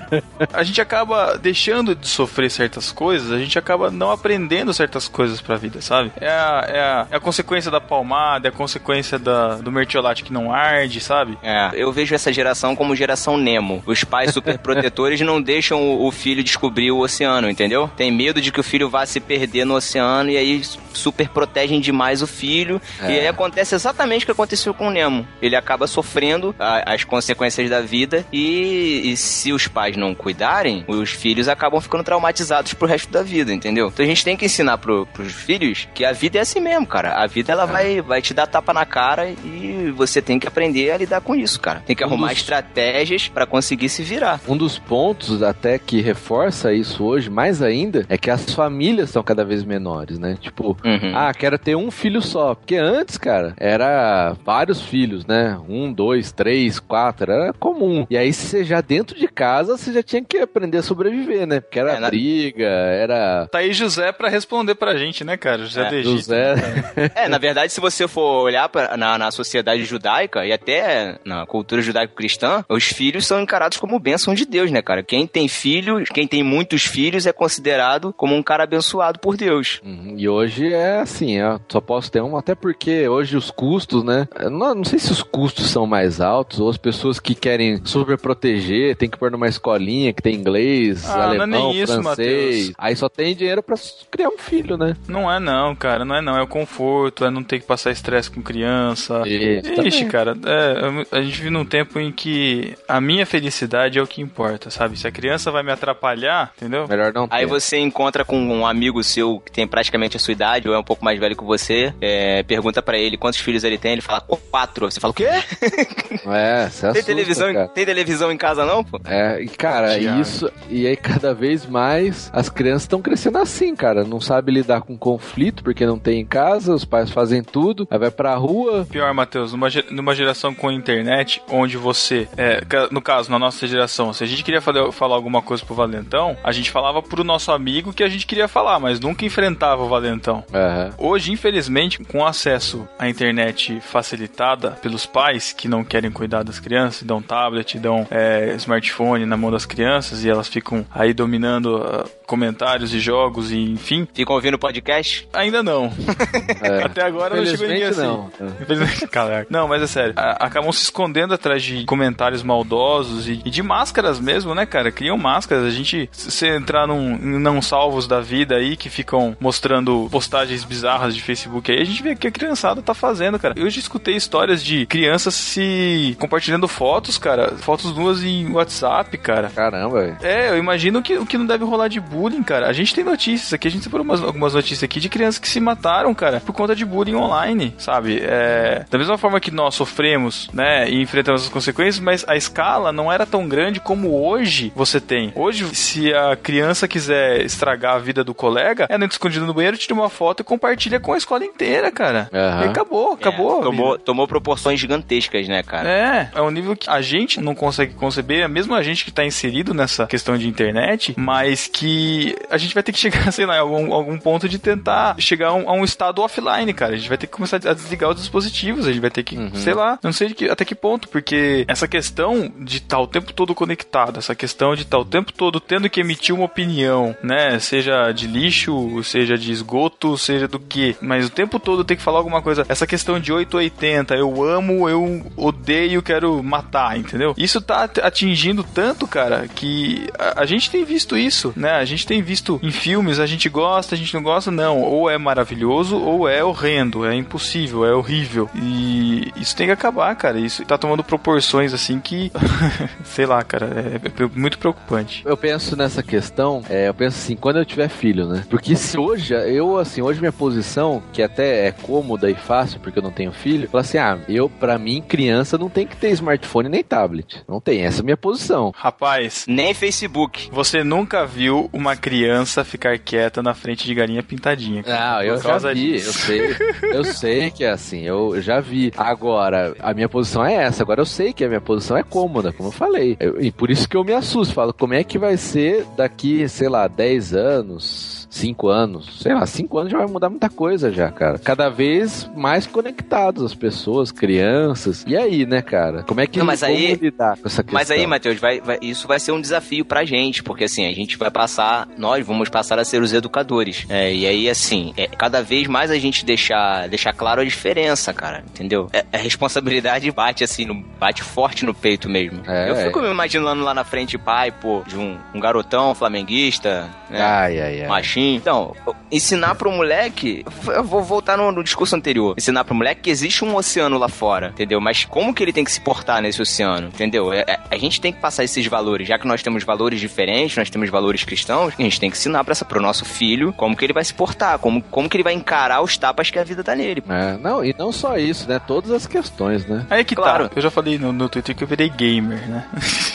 a gente acaba deixando de sofrer certas coisas, a gente acaba não aprendendo certas coisas pra vida, sabe? É a, é a, é a consequência da palmada, é a consequência da, do mertiolate que não arde, sabe? é. Eu vejo essa geração como geração Nemo. Os pais super protetores não deixam o, o filho descobrir o oceano, entendeu? Tem medo de que o filho vá se perder no oceano e aí super protegem demais o filho. E aí acontece exatamente o que aconteceu com o Nemo. Ele acaba sofrendo a- as consequências da vida e, e se os pais não cuidarem, os filhos acabam ficando traumatizados pro resto da vida, entendeu? Então a gente tem que ensinar pro, pros filhos que a vida é assim mesmo, cara. A vida ela vai, vai te dar tapa na cara e você tem que aprender a lidar com isso, cara. Tem que Um arrumar dos- estratégias pra conseguir se virar. Um dos pontos até que reforça isso hoje, mais ainda, é que as famílias são cada vez menores, né? Tipo, Uhum. ah, quero ter um filho só. Porque antes, cara, era vários filhos, né? Um, dois, três, quatro, era comum. E aí, você já dentro de casa, você já tinha que aprender a sobreviver, né? Porque era É, briga, era. Tá aí José pra responder pra gente, né, cara? José É, Egito. José. É, na verdade, se você for olhar pra, na, na sociedade judaica e até na cultura judaico-cristã, os filhos são encarados como bênção de Deus, né, cara? Quem tem filhos, quem tem muitos filhos é considerado como um cara abençoado por Deus. Uhum, E hoje é assim, eu só posso ter um, até porque hoje os custos, né? eu Não, não sei se os custos são mais altos ou as pessoas que querem super proteger, tem que pôr numa escolinha que tem inglês, Ah, não é alemão, nem isso, francês. Matheus. Aí só tem dinheiro pra criar um filho, né? Não é não, cara, não é não. É o conforto, é não ter que passar estresse com criança. Isso, Ixi, cara, é, a gente vive num tempo em que a minha felicidade é o que importa, sabe? Se a criança vai me atrapalhar, entendeu? Melhor não ter. Aí você encontra com um amigo seu que tem praticamente a sua idade ou é um pouco mais velho que você, é, pergunta pra ele quantos filhos ele tem, ele fala quatro. Você fala o quê? É, você Tem assusta, televisão, em- cara. tem televisão em casa não, pô? É, e cara, Tiago. isso. E aí, cada vez mais as crianças estão crescendo assim, cara. Não sabe lidar com conflito porque não tem em casa, os pais fazem tudo, aí vai pra rua. Pior, Matheus, numa, numa geração com internet, onde você, é, no caso, na nossa geração, se a gente queria falar, falar alguma coisa pro Valentão, a gente falava pro nosso amigo que a gente queria falar, mas nunca enfrentava o Valentão. Aham. Hoje, infelizmente, com acesso à internet facilitada pelos pais que não querem cuidar das crianças, dão tablet, dão é, smartphone na mão das crianças e elas ficam aí dominando ah, comentários e jogos e enfim, Ficam ouvindo podcast? ainda não. É. Até agora não chegou ninguém assim. Infelizmente, não. É. Infelizmente, Caraca. Não, mas é sério. a- acabam se escondendo atrás de comentários maldosos e, e de máscaras mesmo, né, cara? Criam máscaras. A gente, se você entrar num, não salvos da vida aí, que ficam mostrando postagens postagens bizarras de Facebook aí, a gente vê que a criançada tá fazendo, cara. Eu já escutei histórias de crianças se compartilhando fotos, cara, fotos nuas em WhatsApp, cara. Caramba, velho. É, eu imagino que o que não deve rolar de bullying, cara. A gente tem notícias aqui, a gente separou umas, algumas notícias aqui de crianças que se mataram, cara, por conta de bullying online, sabe? É, da mesma forma que nós sofremos, né, e enfrentamos as consequências, mas a escala não era tão grande como hoje você tem. Hoje, se a criança quiser estragar a vida do colega, ela entra escondida no banheiro, tira uma foto e compartilha com a escola inteira, cara. Aham. E acabou, acabou. É, tomou, tomou proporções gigantescas, né, cara? É, é um nível que a gente não consegue conceber, mesmo a gente que tá inserido nessa questão de internet, mas que a gente vai ter que chegar, sei lá, em algum, algum ponto de tentar chegar a um, a um estado offline, cara. A gente vai ter que começar a desligar os dispositivos, a gente vai ter que, sei lá, não sei que- até que ponto, porque essa questão de estar o tempo todo conectado, essa questão de estar o tempo todo tendo que emitir uma opinião, né, seja de lixo, seja de esgoto, seja do que, mas o tempo todo tem que falar alguma coisa, essa questão de 880, eu amo, eu odeio, quero matar, entendeu? Isso tá at- atingindo tanto, cara, que a, a gente tem visto isso, né? A gente tem visto em filmes, a gente gosta, a gente não gosta, não. Ou é maravilhoso, ou é horrendo, é impossível, é horrível. E isso tem que acabar, cara. Isso tá tomando proporções assim que, sei lá, cara, é, é muito preocupante. Eu penso nessa questão, é, eu penso assim, quando eu tiver filho, né? Porque se hoje, eu, assim, hoje minha posição, que até é cômoda e fácil, porque eu não tenho filho, fala assim, ah, eu, pra mim, criança não tem que ter smartphone nem tablet. Não tem, essa é a minha posição. Rapaz, Nem Facebook. você nunca viu uma criança ficar quieta na frente de galinha pintadinha. cara. Ah, eu já vi, disso. eu sei, eu sei que é assim, eu já vi. Agora, a minha posição é essa, agora eu sei que a minha posição é cômoda, como eu falei. Eu- e por isso que eu me assusto, falo, como é que vai ser daqui, sei lá, 10 anos, 5 anos, sei lá, 5 anos já vai mudar muita coisa já, cara. Cada vez mais conectados as pessoas, crianças. E aí, né, cara? Como é que Não, mas aí- lidar com essa questão? Mas aí, Matheus, vai, vai- isso vai ser um desafio pra gente, porque assim, a gente vai passar, nós vamos passar a ser os educadores. É, e aí, assim, é, cada vez mais a gente deixar, deixar claro a diferença, cara, entendeu? É, a responsabilidade bate assim, no- bate forte no peito mesmo. É, Eu é. fico me imaginando lá na frente, pai, pô, de um, um garotão flamenguista, né? Ai, ai, ai. machinho. Então, ensinar pro moleque. Eu vou voltar no, no discurso anterior. Ensinar pro moleque que existe um oceano lá fora, entendeu? Mas como que ele tem que se portar nesse oceano, entendeu? É- é- a gente tem que passar esses valores. Já que nós temos valores diferentes, nós temos valores cristãos, a gente tem que ensinar pra essa, pro nosso filho como que ele vai se portar, como, como que ele vai encarar os tapas que a vida tá nele. É, não, e não só isso, né? Todas as questões, né? Aí que Claro. tá. Eu já falei no, no Twitter que eu virei gamer, né?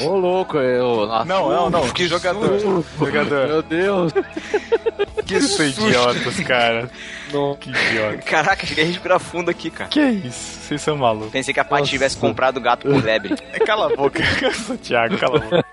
Ô, louco, eu. Nossa, Não, não, não. Que jogador. Jogador. Meu Deus. Que idiotas, cara. Que idiota. Caraca, cheguei a respirar fundo aqui, cara. Que isso? Vocês são malucos. Pensei que a Paty tivesse comprado o gato por lebre. Cala a boca, Thiago, cala a boca.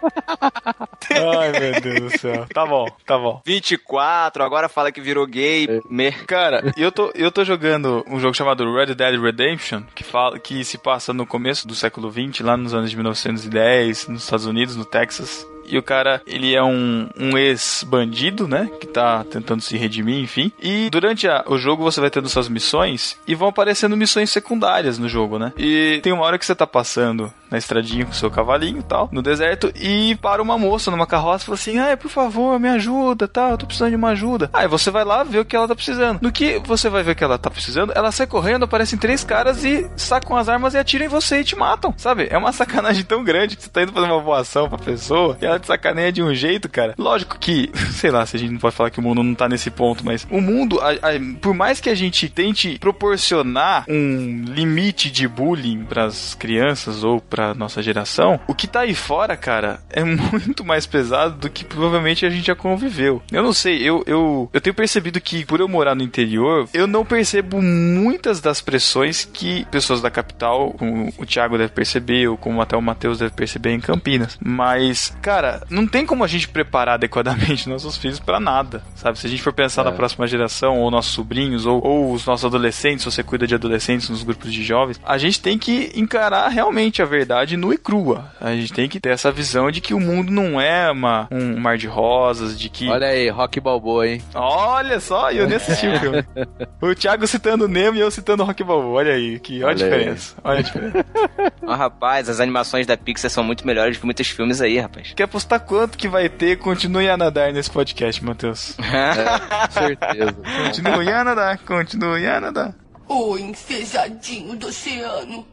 Ai, meu Deus do céu. Tá bom, tá bom. 24, agora fala que virou gamer. Cara, eu tô, eu tô jogando um jogo chamado Red Dead Redemption, que, fala, que se passa no começo do século XX, lá nos anos de 1910, nos Estados Unidos, no Texas. E o cara, ele é um, um ex-bandido, né? Que tá tentando se redimir, enfim. E durante a- o jogo você vai tendo suas missões e vão aparecendo missões secundárias no jogo, né? E tem uma hora que você tá passando na estradinha com seu cavalinho e tal, no deserto, e para uma moça numa carroça e fala assim: Ai, por favor, me ajuda, tal, eu tô precisando de uma ajuda. Aí você vai lá ver o que ela tá precisando. No que você vai ver o que ela tá precisando, ela sai correndo, aparecem três caras e sacam as armas e atiram em você e te matam, sabe? É uma sacanagem tão grande que você tá indo fazer uma boa ação pra pessoa e ela te sacaneia de um jeito, cara. Lógico que, sei lá, se a gente não pode falar que o mundo não tá nesse ponto, mas o mundo, a- a- por mais que a gente tente proporcionar um limite de bullying pras crianças ou pra nossa geração, o que tá aí fora, cara, é muito mais pesado do que provavelmente a gente já conviveu. Eu não sei, eu, eu, eu tenho percebido que por eu morar no interior, eu não percebo muitas das pressões que pessoas da capital, como o Thiago deve perceber, ou como até o Matheus deve perceber em Campinas. Mas, cara, não tem como a gente preparar adequadamente nossos filhos pra nada, sabe? Se a gente for pensar na próxima geração, ou nossos sobrinhos, ou, ou os nossos adolescentes, se você cuida de adolescentes nos grupos de jovens, a gente tem que encarar realmente a verdade realidade nua e crua. A gente tem que ter essa visão de que o mundo não é uma, um mar de rosas, de que. Olha aí, Rock Balboa, hein? Olha só, eu nem assisti o filme. O Thiago citando Nemo e eu citando Rock Balboa. Olha aí, que, olha, a Olha aí. diferença. Olha a diferença. Ó, rapaz, as animações da Pixar são muito melhores que muitos filmes aí, rapaz. Quer apostar quanto que vai ter? Continue a nadar nesse podcast, Matheus. Com certeza. Continue a nadar, continue a nadar. O enfejadinho do oceano.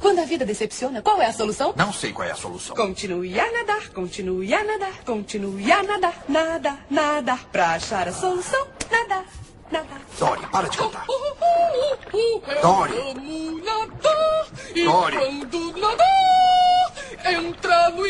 Quando a vida decepciona, qual é a solução? Não sei qual é a solução. Continue a nadar, continue a nadar, continue a nadar, nada, nada. Pra achar a solução, nada, nada. Dory, para de cantar. Eu Dory. nadar, e Dory. quando nadar, entra no.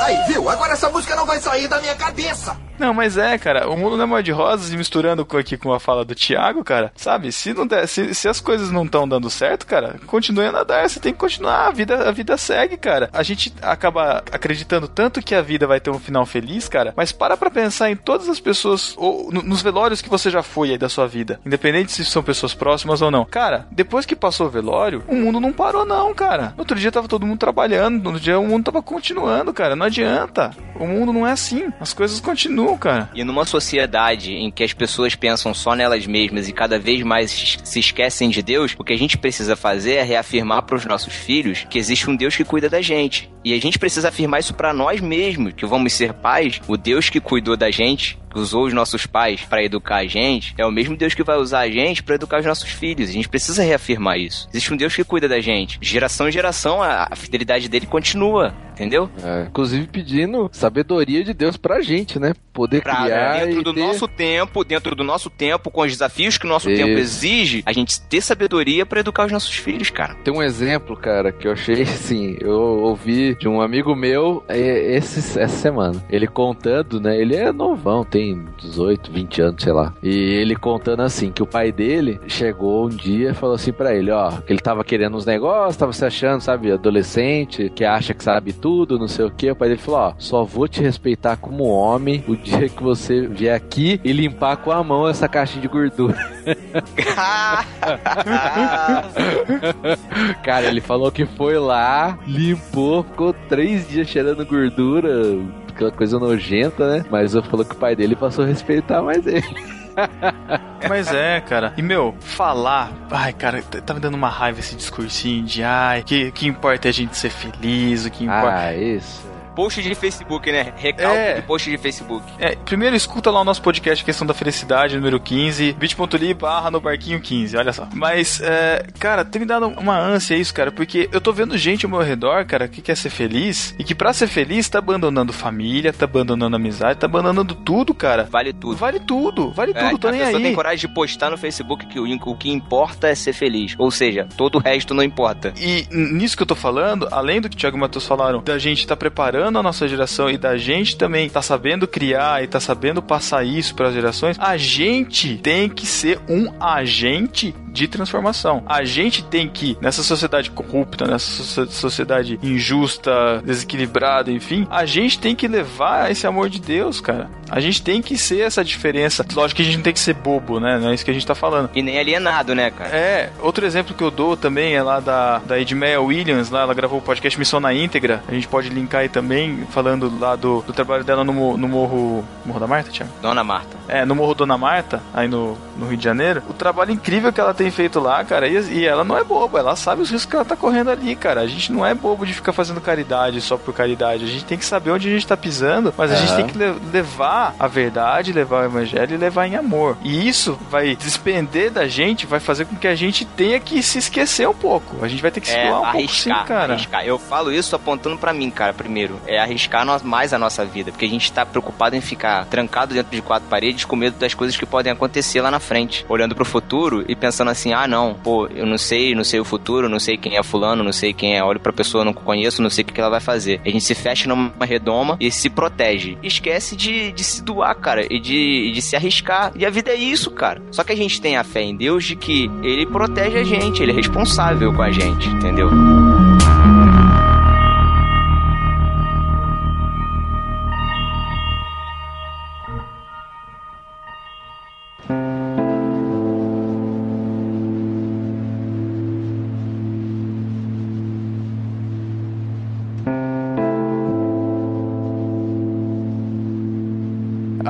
Aí, viu? Agora essa música não vai sair da minha cabeça. Não, mas é, cara, o mundo não é mar de rosas e misturando com, aqui com a fala do Thiago, cara, sabe? Se não der, se, se as coisas não estão dando certo, cara, continue a nadar, você tem que continuar, a vida, a vida segue, cara. A gente acaba acreditando tanto que a vida vai ter um final feliz, cara, mas para pra pensar em todas as pessoas, ou no- nos velórios que você já foi aí da sua vida, independente se são pessoas próximas ou não. Cara, depois que passou o velório, o mundo não parou não, cara. No outro dia tava todo mundo trabalhando, no outro dia o mundo tava continuando, cara, não adianta. O mundo não é assim, as coisas continuam, cara. E numa sociedade em que as pessoas pensam só nelas mesmas e cada vez mais se esquecem de Deus, o que a gente precisa fazer é reafirmar para os nossos filhos que existe um Deus que cuida da gente. E a gente precisa afirmar isso para nós mesmos, que vamos ser pais. O Deus que cuidou da gente, que usou os nossos pais para educar a gente, é o mesmo Deus que vai usar a gente para educar os nossos filhos. A gente precisa reafirmar isso. Existe um Deus que cuida da gente. Geração em geração, a, a fidelidade dele continua, entendeu? É, inclusive pedindo sabedoria de Deus pra gente, né? Poder Pra, criar dentro e do ter... nosso tempo, dentro do nosso tempo, com os desafios que o nosso Isso. tempo exige, a gente ter sabedoria pra educar os nossos filhos, cara. Tem um exemplo, cara, que eu achei assim, eu ouvi de um amigo meu é, esse, essa semana. Ele contando, né? Ele é novão, tem 18, 20 anos, sei lá. E ele contando assim, que o pai dele chegou um dia e falou assim pra ele, ó, que ele tava querendo uns negócios, tava se achando, sabe, adolescente, que acha que sabe tudo, não sei o que. O pai dele falou, ó, só vou te respeitar como homem o dia que você vier aqui e limpar com a mão essa caixinha de gordura. Cara, ele falou que foi lá, limpou, ficou três dias cheirando gordura, aquela coisa nojenta, né? Mas ele falou que o pai dele passou a respeitar mais ele. Mas é, cara. E, meu, falar. Ai, cara, tá me dando uma raiva esse discursinho de. Ai, que, que importa é a gente ser feliz, o que importa. Ah, isso. Post de Facebook, né? Recalque É. de post de Facebook. É, primeiro escuta lá o nosso podcast Questão da Felicidade, número 15, bit.ly barra no barquinho 15, olha só. Mas, é, cara, tem me dado uma ânsia isso, cara, porque eu tô vendo gente ao meu redor, cara, que quer ser feliz e que pra ser feliz tá abandonando família, tá abandonando amizade, tá abandonando tudo, cara. Vale tudo. Vale tudo, vale É, tudo, tô a nem pessoa aí. tem coragem de postar no Facebook que o, o que importa é ser feliz. Ou seja, todo o resto não importa. E nisso que eu tô falando, além do que o Thiago e o Matheus falaram, da gente tá preparando a nossa geração e da gente também tá sabendo criar e tá sabendo passar isso para as gerações, a gente tem que ser um agente de transformação. A gente tem que, nessa sociedade corrupta, nessa socie- sociedade injusta, desequilibrada, enfim, a gente tem que levar esse amor de Deus, cara. A gente tem que ser essa diferença. Lógico que a gente não tem que ser bobo, né? Não é isso que a gente tá falando. E nem alienado, né, cara? É, outro exemplo que eu dou também é lá da, da Edmeia Williams, lá ela gravou o podcast Missão na Íntegra. A gente pode linkar aí também, falando lá do, do trabalho dela no, no Morro. Morro da Marta, Thiago? Dona Marta. É, no Morro Dona Marta, aí no, no Rio de Janeiro. O trabalho incrível que ela tem feito lá, cara, e, e ela não é boba, ela sabe os riscos que ela tá correndo ali, cara. A gente não é bobo de ficar fazendo caridade só por caridade. A gente tem que saber onde a gente tá pisando, mas a gente tem que le- levar a verdade, levar o evangelho e levar em amor. E isso vai despender da gente, vai fazer com que a gente tenha que se esquecer um pouco. A gente vai ter que se É, doar um pouco arriscar, sim, cara. arriscar. Eu falo isso apontando pra mim, cara, primeiro. É arriscar mais a nossa vida. Porque a gente tá preocupado em ficar trancado dentro de quatro paredes com medo das coisas que podem acontecer lá na frente. Olhando pro futuro e pensando assim, ah, não, pô, eu não sei, não sei o futuro, não sei quem é fulano, não sei quem é. Olho pra pessoa, não conheço, não sei o que ela vai fazer. A gente se fecha numa redoma e se protege. Esquece de, de se doar, cara, e de, de se arriscar. E a vida é isso, cara. Só que a gente tem a fé em Deus de que ele protege a gente, ele é responsável com a gente, entendeu?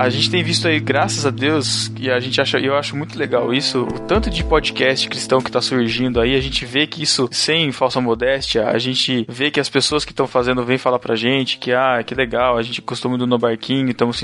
A gente tem visto aí, graças a Deus, e a gente acha, eu acho muito legal isso, o tanto de podcast cristão que tá surgindo aí, a gente vê que isso, sem falsa modéstia, a gente vê que as pessoas que estão fazendo vêm falar pra gente que, ah, que legal, a gente costuma indo no barquinho, estamos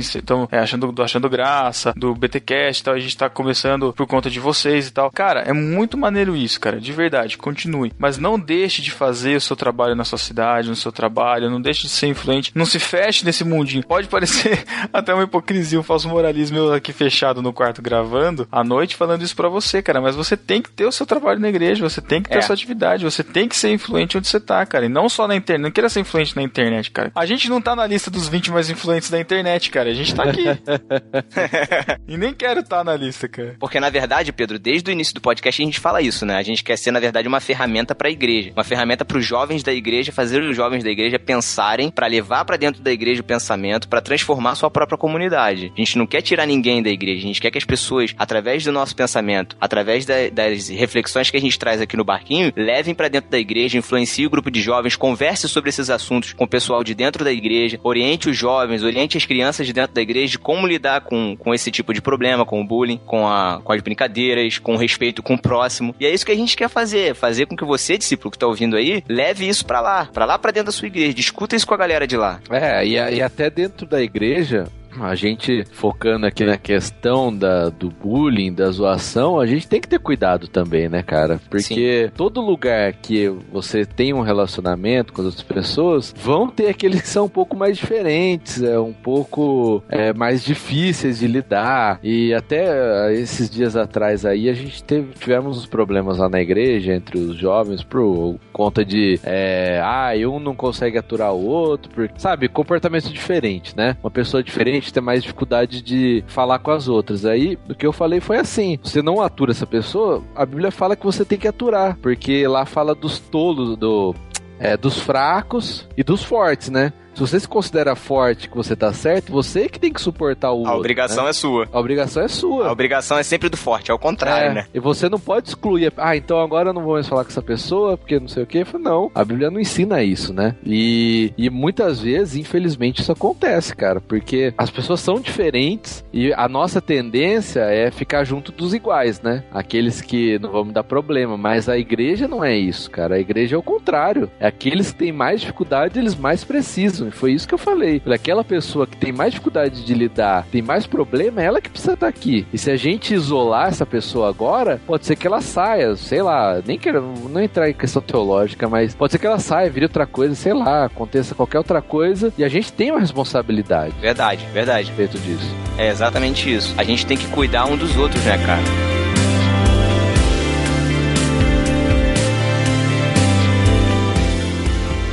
é, achando, achando graça, do BTcast e tal, a gente tá começando por conta de vocês e tal. Cara, é muito maneiro isso, cara, de verdade, continue. Mas não deixe de fazer o seu trabalho na sua cidade, no seu trabalho, não deixe de ser influente, não se feche nesse mundinho. Pode parecer até uma hipocrisia, um falso moralismo eu aqui fechado no quarto gravando à noite falando isso para você, cara, mas você tem que ter o seu trabalho na igreja, você tem que ter É. a sua atividade, você tem que ser influente onde você tá, cara, e não só na internet, não queira ser influente na internet, cara. A gente não tá na lista dos 20 mais influentes da internet, cara, a gente tá aqui. e nem quero estar na lista, cara. Porque, na verdade, Pedro, desde o início do podcast a gente fala isso, né? A gente quer ser, na verdade, uma ferramenta pra igreja. Uma ferramenta pros jovens da igreja, fazer os jovens da igreja pensarem, pra levar pra dentro da igreja o pensamento, pra transformar sua própria comunidade. A gente não quer tirar ninguém da igreja, a gente quer que as pessoas, através do nosso pensamento, através da- das reflexões que a gente traz aqui no barquinho, levem pra dentro da igreja, influenciem o grupo de jovens, converse sobre esses assuntos com o pessoal de dentro da igreja, oriente os jovens, oriente as crianças de dentro da igreja de como lidar com, com esse tipo de problema, com o bullying, com, a, com as brincadeiras, com o respeito com o próximo. E é isso que a gente quer fazer, fazer com que você, discípulo que tá ouvindo aí, leve isso pra lá, pra lá pra dentro da sua igreja, discuta isso com a galera de lá. É, e, a- e até dentro da igreja, a gente focando aqui na questão da, do bullying, da zoação, a gente tem que ter cuidado também, né, cara? Porque todo lugar que você tem um relacionamento com as outras pessoas, vão ter aqueles que são um pouco mais diferentes, é um pouco é, mais difíceis de lidar. E até eh, esses dias atrás aí, a gente teve, tivemos uns problemas lá na igreja entre os jovens por conta de, é, ah, um não consegue aturar o outro, porque, sabe, comportamento diferente, né? Uma pessoa diferente tem mais dificuldade de falar com as outras. Aí, o que eu falei foi assim: você não atura essa pessoa, a Bíblia fala que você tem que aturar, porque lá fala dos tolos, do, é, dos fracos e dos fortes, né? Se você se considera forte que você tá certo, você que tem que suportar o A outro, obrigação né? é sua. A obrigação é sua. A obrigação é sempre do forte, é o contrário, É, né? E você não pode excluir. Ah, então agora eu não vou mais falar com essa pessoa porque não sei o que. Não, a Bíblia não ensina isso, né? E, e muitas vezes, infelizmente, isso acontece, cara, porque as pessoas são diferentes e a nossa tendência é ficar junto dos iguais, né? Aqueles que não vão me dar problema, mas a igreja não é isso, cara. A igreja é o contrário. É aqueles que têm mais dificuldade, eles mais precisam. E foi isso que eu falei. Para aquela pessoa que tem mais dificuldade de lidar, tem mais problema, é ela que precisa estar aqui. E se a gente isolar essa pessoa agora, pode ser que ela saia, sei lá, nem quero não entrar em questão teológica, mas pode ser que ela saia, vire outra coisa, sei lá, aconteça qualquer outra coisa, e a gente tem uma responsabilidade Verdade, verdade. a respeito disso. É exatamente isso. A gente tem que cuidar um dos outros, né, cara?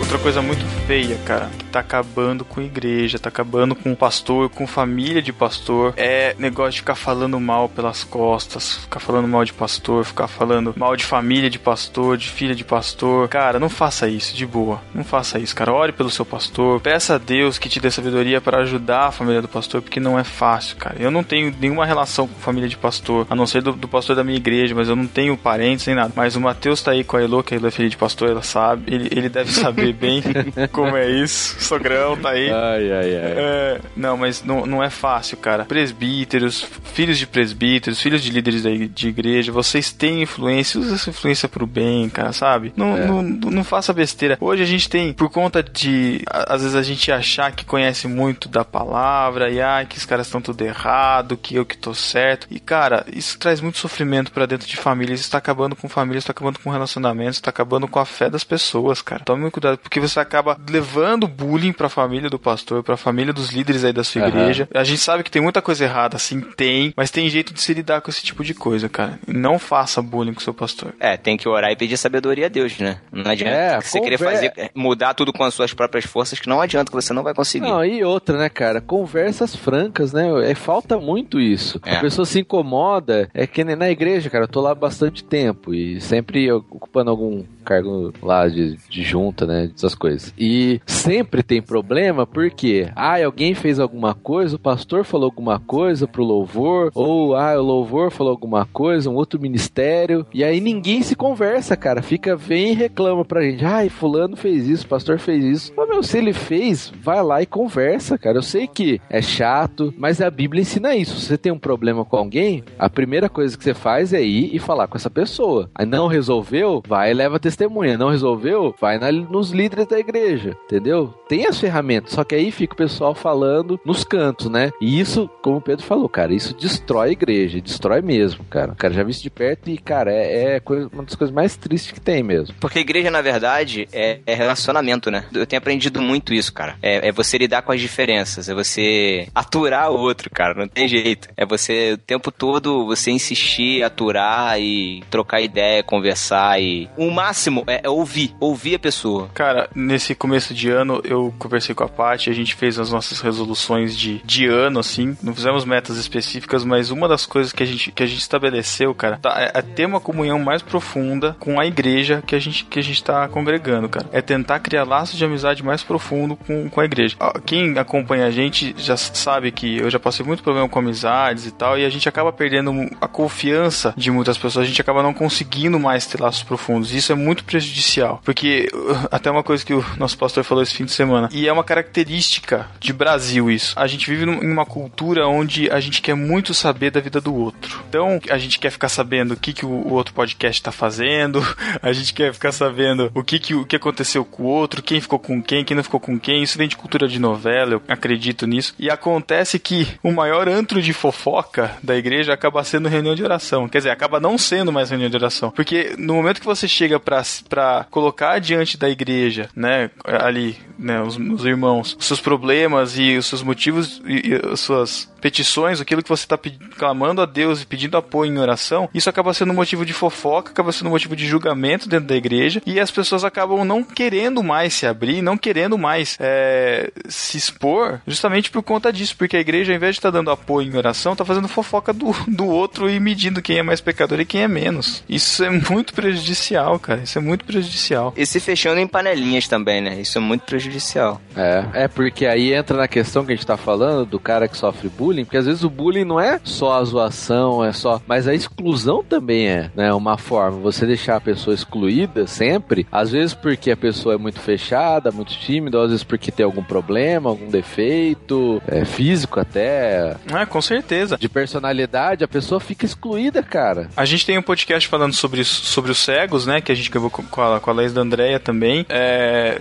Outra coisa muito feia, cara, que tá acabando com igreja, tá acabando com pastor, com família de pastor, é negócio de ficar falando mal pelas costas, ficar falando mal de pastor, ficar falando mal de família de pastor, de filha de pastor. Cara, não faça isso, de boa. Não faça isso, cara. Ore pelo seu pastor, peça a Deus que te dê sabedoria para ajudar a família do pastor, porque não é fácil, cara. Eu não tenho nenhuma relação com família de pastor, a não ser do, do pastor da minha igreja, mas eu não tenho parentes nem nada. Mas o Matheus tá aí com a Elo, que a Elo é filha de pastor, ela sabe, ele, ele deve saber bem como é isso. Sogrão tá aí. Ai, ai, ai. É, não, mas não, não é fácil, cara. Presbíteros, filhos de presbíteros, filhos de líderes de igreja, vocês têm influência, usa essa influência pro bem, cara, sabe? Não, É. não, não faça besteira. Hoje a gente tem, por conta de, às vezes a gente achar que conhece muito da palavra e ai, que os caras estão tudo errado, que eu que tô certo. E cara, isso traz muito sofrimento pra dentro de famílias, isso tá acabando com famílias, tá acabando com relacionamentos, tá acabando com a fé das pessoas, cara. Tome cuidado, porque você acaba levando bullying pra família do pastor, pra família dos líderes aí da sua Aham. igreja. A gente sabe que tem muita coisa errada, assim, tem, mas tem jeito de se lidar com esse tipo de coisa, cara. Não faça bullying com seu pastor. É, tem que orar e pedir sabedoria a Deus, né? Não adianta É, você querer fazer, é, mudar tudo com as suas próprias forças, que não adianta, que você não vai conseguir. Não, e outra, né, cara? Conversas francas, né? É, falta muito isso. É. A pessoa se incomoda. É que nem na igreja, cara. Eu tô lá há bastante tempo e sempre ocupando algum cargo lá de, de junta, né? Essas coisas. E sempre tem problema porque, ah, alguém fez alguma coisa, o pastor falou alguma coisa pro louvor, ou ah, o louvor falou alguma coisa, um outro ministério, e aí ninguém se conversa, cara. Fica, vem e reclama pra gente. Ai, fulano fez isso, pastor fez isso. Mas, meu, se ele fez, vai lá e conversa, cara. Eu sei que é chato, mas a Bíblia ensina isso. Se você tem um problema com alguém, a primeira coisa que você faz é ir e falar com essa pessoa. Aí não resolveu, vai e leva testemunha. Não resolveu, vai na, nos líderes da igreja, entendeu? Tem as ferramentas, só que aí fica o pessoal falando nos cantos, né? E isso, como o Pedro falou, cara, isso destrói a igreja, destrói mesmo, cara. Cara, já vi isso de perto e, cara, é, é coisa- uma das coisas mais tristes que tem mesmo. Porque a igreja, na verdade, é, é relacionamento, né? Eu tenho aprendido muito isso, cara. É, é você lidar com as diferenças, é você aturar o outro, cara. Não tem jeito. É você, o tempo todo, você insistir, aturar e trocar ideia, conversar e... O máximo é, é ouvir. Ouvir a pessoa. Cara, nesse começo de ano eu conversei com a Paty, a gente fez as nossas resoluções de, de ano, assim. Não fizemos metas específicas, mas uma das coisas que a gente, que a gente estabeleceu, cara, tá- é, é ter uma comunhão mais profunda com a igreja que a gente, que a gente tá congregando, cara. É tentar criar laços de amizade mais profundo com, com a igreja. Quem acompanha a gente já sabe que eu já passei muito problema com amizades e tal, e a gente acaba perdendo a confiança de muitas pessoas, a gente acaba não conseguindo mais ter laços profundos. Isso é muito prejudicial, porque uh, até uma coisa que o nosso pastor falou esse fim de semana, e é uma característica de Brasil isso. A gente vive em uma cultura onde a gente quer muito saber da vida do outro. Então, a gente quer ficar sabendo o que, que o, outro podcast tá fazendo, a gente quer ficar sabendo o que, que, o que aconteceu com o outro, quem ficou com quem, quem não ficou com quem. Isso vem de cultura de novela, eu acredito nisso. E acontece que o maior antro de fofoca da igreja acaba sendo reunião de oração. Quer dizer, acaba não sendo mais reunião de oração. Porque no momento que você chega pra colocar diante da igreja, né, ali, né, os, os irmãos, os seus problemas e os seus motivos e, e as suas petições, aquilo que você está clamando a Deus e pedindo apoio em oração, isso acaba sendo motivo de fofoca, acaba sendo motivo de julgamento dentro da igreja e as pessoas acabam não querendo mais se abrir, não querendo mais é, se expor, justamente por conta disso, porque a igreja, ao invés de estar dando apoio em oração, está fazendo fofoca do, do outro e medindo quem é mais pecador e quem é menos. Isso é muito prejudicial, cara. Isso é muito prejudicial. E se fechando em panelinhas também, né? Isso é muito prejudicial. É, é porque aí entra na questão que a gente tá falando do cara que sofre bullying, porque às vezes o bullying não é só a zoação, é só. Mas a exclusão também é, né? Uma forma. Você deixar a pessoa excluída sempre, às vezes porque a pessoa é muito fechada, muito tímida, às vezes porque tem algum problema, algum defeito, é, físico até, É, com certeza. de personalidade, a pessoa fica excluída, cara. A gente tem um podcast falando sobre, sobre os cegos, né? Que a gente gravou com com a, com a Laís da Andréia também. É,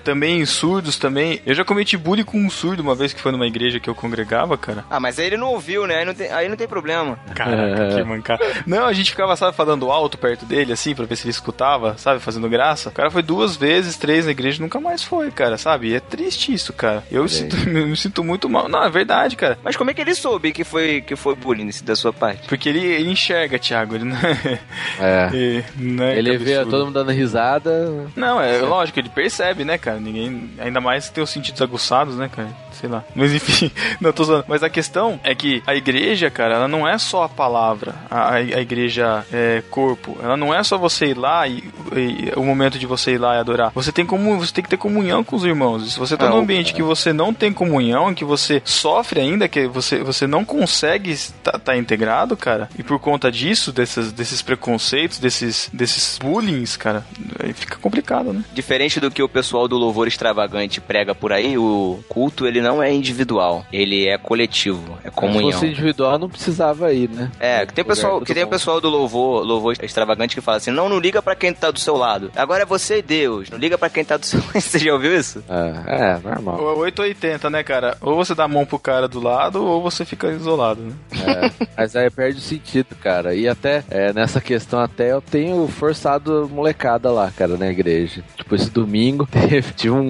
também surdos também. Eu já cometi bullying com um surdo uma vez que foi numa igreja que eu congregava, cara. Ah, mas aí ele não ouviu, né? Aí não tem, aí não tem problema. Caraca, É. que mancada. Não, a gente ficava, sabe, falando alto perto dele, assim, pra ver se ele escutava, sabe, fazendo graça. O cara foi duas vezes, três na igreja e nunca mais foi, cara, sabe? E é triste isso, cara. Eu me sinto, me sinto muito mal. Não, é verdade, cara. Mas como é que ele soube que foi, que foi bullying da sua parte? Porque ele, ele enxerga, Thiago. Ele não é. É. ele não é Ele vê todo mundo dando risada. Não, é lógico, ele percebe, né, cara? Ninguém. Ainda mais tem os sentidos aguçados, né, cara? Sei lá. Mas enfim, não tô zoando. Mas a questão é que a igreja, cara, ela não é só a palavra, a, a igreja é corpo. Ela não é só você ir lá e, e o momento de você ir lá e adorar. Você tem como você tem que ter comunhão com os irmãos. E se você tá Ah, num ambiente que você não tem comunhão, que você sofre ainda, que você, você não consegue estar tá, integrado, cara, e por conta disso, desses, desses preconceitos, desses, desses bullying, cara, aí fica complicado, né? Diferente do que o pessoal do louvor extravagante prega por aí, o culto ele não é individual, ele é coletivo, é Se comunhão. fosse individual, não precisava ir, né? É, que tem Lugar pessoal, todo que tem o pessoal do louvor, louvor extravagante que fala assim: "Não, não liga pra quem tá do seu lado. Agora é você e Deus. Não liga pra quem tá do seu lado." Você já ouviu isso? É, é normal. Ou é 880, né, cara? Ou você dá a mão pro cara do lado, ou você fica isolado, né? É, mas aí perde o sentido, cara. E até é, nessa questão, até eu tenho forçado molecada lá, cara, na igreja. Tipo, esse domingo teve, tive um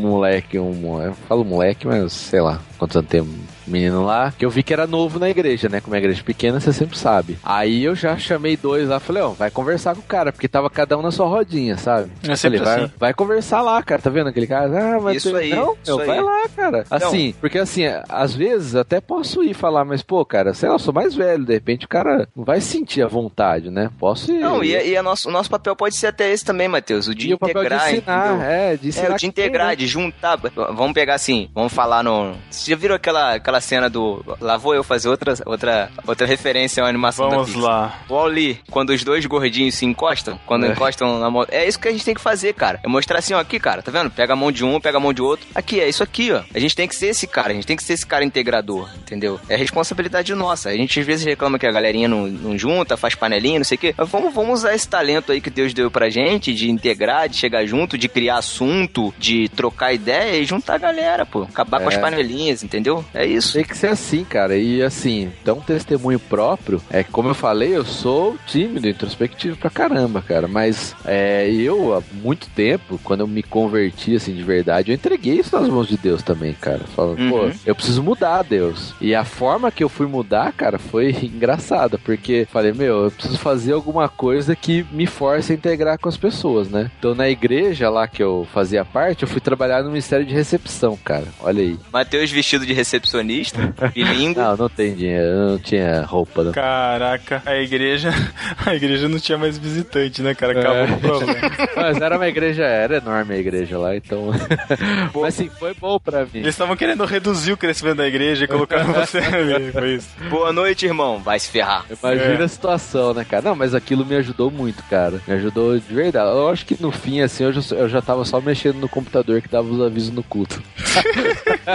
moleque, um. Eu falo moleque, mas sei lá quantos anos tem. Menino lá, que eu vi que era novo na igreja, né? Como é igreja pequena, você sempre sabe. Aí eu já chamei dois lá, falei, ó, vai conversar com o cara, porque tava cada um na sua rodinha, sabe? É sempre falei, vai, assim. vai conversar lá, cara, tá vendo aquele cara? Ah, mas Isso tu- aí, Não, isso meu, vai aí. lá, cara. Assim, porque assim, às vezes até posso ir falar, mas pô, cara, sei lá, eu sou mais velho, de repente o cara não vai sentir a vontade, né? Posso ir. Não, e, e a nosso, o nosso papel pode ser até esse também, Matheus. O de E o papel de integrar, ensinar, é, de ensinar É, o de integrar, né? de juntar. Vamos pegar assim, vamos falar no. Vocês já viram aquela, aquela cena do. Lá vou eu fazer outra, outra, outra referência à animação da Vamos lá. O Wall-E, quando os dois gordinhos se encostam, quando É. encostam na mão. É isso que a gente tem que fazer, cara. É mostrar assim, ó, aqui, cara, tá vendo? Pega a mão de um, pega a mão de outro. Aqui, é isso aqui, ó. A gente tem que ser esse cara, a gente tem que ser esse cara integrador, entendeu? É responsabilidade nossa. A gente às vezes reclama que a galerinha não, não junta, faz panelinha, não sei o quê. Mas vamos, vamos usar esse talento aí que Deus deu pra gente, de integrar, de chegar junto, de criar assunto, de trocar ideia e juntar a galera, pô. Acabar com as É. panelinhas, entendeu? É isso. Tem que ser assim, cara. E assim, então um testemunho próprio, é que, como eu falei, eu sou tímido, introspectivo pra caramba, cara. Mas é, eu, há muito tempo, quando eu me converti, assim, de verdade, eu entreguei isso nas mãos de Deus também, cara. Falando, Uhum. pô, eu preciso mudar, Deus. E a forma que eu fui mudar, cara, foi engraçada, porque falei, meu, eu preciso fazer alguma coisa que me force a integrar com as pessoas, né? Então, na igreja lá que eu fazia parte, eu fui trabalhar no Ministério de Recepção, cara. Olha aí. Matheus vestido de recepcionista, bilíngue. Não, não tem dinheiro, eu não tinha roupa. Não. Caraca, a igreja. A igreja não tinha mais visitante, né, cara? Acabou É. o problema. Mas era uma igreja, era enorme a igreja lá, então. Mas assim, foi bom pra mim. Eles estavam querendo reduzir o crescimento da igreja e colocaram você ali. Foi isso. Boa noite, irmão. Vai se ferrar. Imagina É. a situação, né, cara? Não, mas aquilo me ajudou muito, cara. Me ajudou de verdade. Eu acho que no fim, assim, eu já, eu já tava só mexendo no computador que dava os avisos no culto.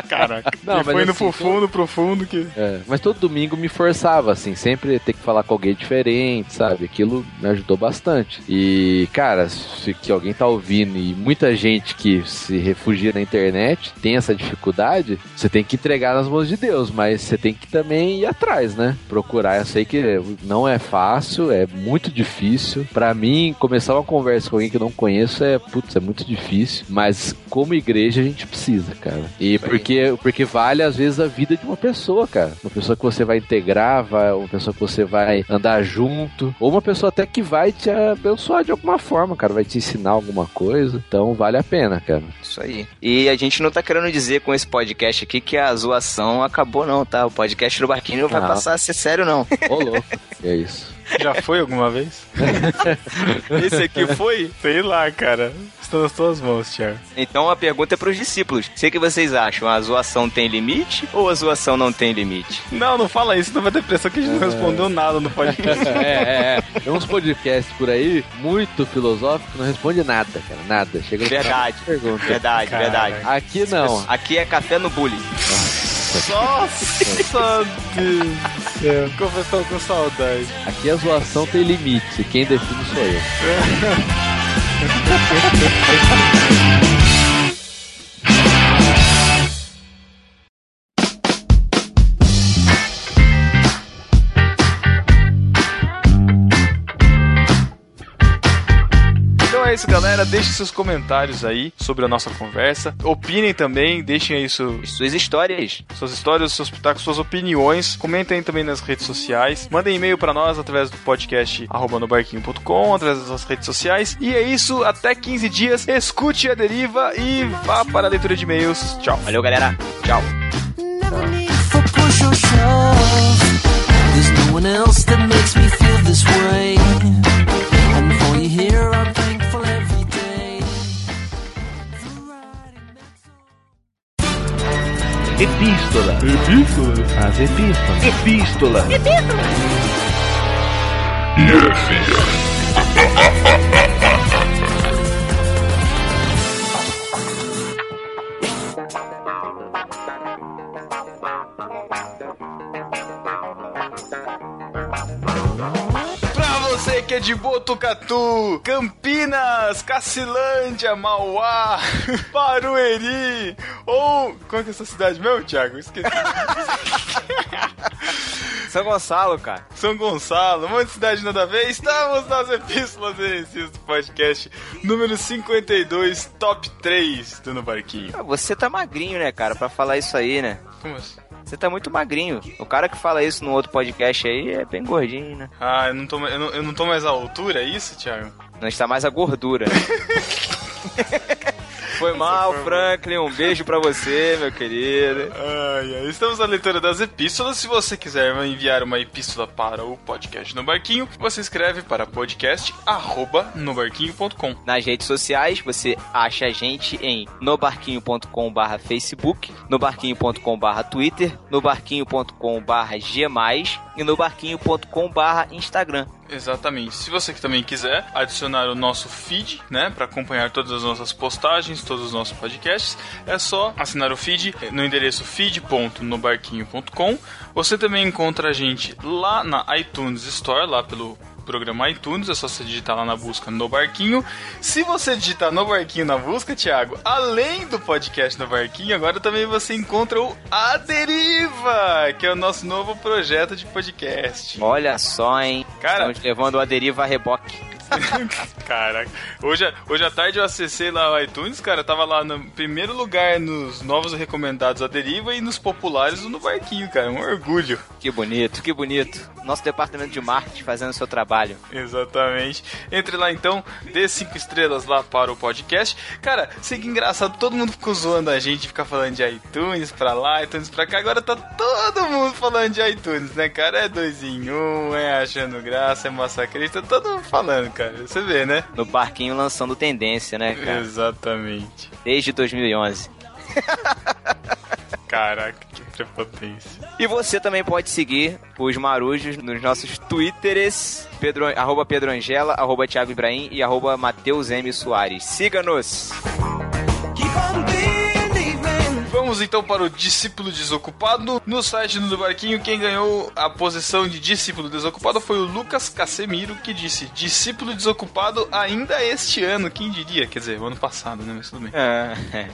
Caraca. Não, e mas foi no assim, profundo, profundo que. É, mas todo domingo me forçava, assim, sempre ter que falar com alguém diferente, sabe? Aquilo me ajudou bastante. E, cara, se que alguém tá ouvindo e muita gente que se refugia na internet tem essa dificuldade, você tem que entregar nas mãos de Deus, mas você tem que também ir atrás, né? Procurar. Eu sei que não é fácil, é muito difícil. Pra mim, começar uma conversa com alguém que eu não conheço é, putz, é muito difícil, mas como igreja a gente precisa, cara. E porque, porque vale às vezes a vida de uma pessoa, cara. Uma pessoa que você vai integrar, vai, uma pessoa que você vai andar junto, ou uma pessoa até que vai te abençoar de alguma forma, cara, vai te ensinar alguma coisa. Então vale a pena, cara. Isso aí. E a gente não tá querendo dizer com esse podcast aqui que a zoação acabou, não, tá? O podcast do Barquinho não vai passar a ser sério, não. Ô, louco. É isso. Já foi alguma vez? Esse aqui foi? Sei lá, cara. Está nas tuas mãos, Thiago. Então a pergunta é pros discípulos. Sei que vocês acham, a zoação tem limite ou a zoação não tem limite? Não, não fala isso, não vai ter impressão que a gente não respondeu nada no podcast. É, é, é. Tem uns podcasts por aí, muito filosóficos, não responde nada, cara. Nada. Chega no Verdade. pergunta. Verdade, Caraca. verdade. Aqui não. Aqui é café no bullying. Nossa, Deus do céu. Como eu estou com saudade. Aqui a zoação tem limite. Quem define sou eu. isso, galera. Deixem seus comentários aí sobre a nossa conversa. Opinem também, deixem aí su- Suas histórias. suas histórias, seus pitacos, suas opiniões. Comentem também nas redes sociais. Mandem e-mail pra nós através do podcast arroba nobarquinho.com, através das nossas redes sociais. E é isso, até 15 dias. Escute a deriva e vá para a leitura de e-mails. Tchau. Valeu, galera. Tchau. Never need for push or shove. There's no one else that makes me feel this way. And for you here, I'm Epístola. Epístola. As epístolas. Epístola. Pra é de Botucatu, Campinas, Cacilândia, Mauá, Barueri, ou. Qual que é essa cidade mesmo, Thiago? Esqueci. São Gonçalo, cara. São Gonçalo, um monte de cidade nada a ver. Estamos nas epístolas do podcast número 52, top 3 do No Barquinho. Ah, Você tá magrinho, né, cara, pra falar isso aí, né? Como assim? Você tá muito magrinho. O cara que fala isso no outro podcast aí é bem gordinho, né? Ah, eu não tô, eu não, eu não tô mais à altura, é isso, Thiago? Não está mais a gordura. Foi mal, Franklin. Um beijo pra você, meu querido. Ai, ai. Estamos na leitura das epístolas. Se você quiser enviar uma epístola para o podcast no Barquinho, você escreve para podcast@nobarquinho.com. Nas redes sociais, você acha a gente em nobarquinho.com barra Facebook, nobarquinho.com barra Twitter, nobarquinho.com barra G+, e nobarquinho.com barra Instagram. Exatamente. Se você que também quiser adicionar o nosso feed, né, para acompanhar todas as nossas postagens, todos os nossos podcasts, é só assinar o feed no endereço feed.nobarquinho.com. Você também encontra a gente lá na iTunes Store, lá pelo programa iTunes, é só você digitar lá na busca no Barquinho. Se você digitar no Barquinho na busca, Thiago, além do podcast no Barquinho, agora também você encontra o A Deriva, que é o nosso novo projeto de podcast. Olha só, hein? Cara- Estamos levando a deriva a reboque. Caraca, hoje, hoje à tarde eu acessei lá o iTunes, cara, tava lá no primeiro lugar nos novos recomendados a deriva e nos populares no barquinho, cara, um orgulho. Que bonito, que bonito. Nosso departamento de marketing fazendo seu trabalho. Exatamente. Entre lá então, dê cinco estrelas lá para o podcast. Cara, sei que engraçado, todo mundo ficou zoando a gente, ficar falando de iTunes pra lá, iTunes pra cá. Agora tá todo mundo falando de iTunes, né, cara? É dois em um, é achando graça, é massacrista, todo mundo falando, cara. Você vê, né? No barquinho lançando tendência, né, cara? Exatamente. Desde 2011. Caraca, que prepotência. E você também pode seguir os marujos nos nossos twitters, Pedro, arroba Pedro Angela, arroba Thiago Ibrahim e arroba Matheus M. Soares. Siga-nos! Vamos então para o discípulo desocupado. No site do Barquinho, quem ganhou a posição de discípulo desocupado foi o Lucas Casemiro, que disse: discípulo desocupado ainda este ano. Quem diria? Quer dizer, ano passado, né? Mas tudo bem. É.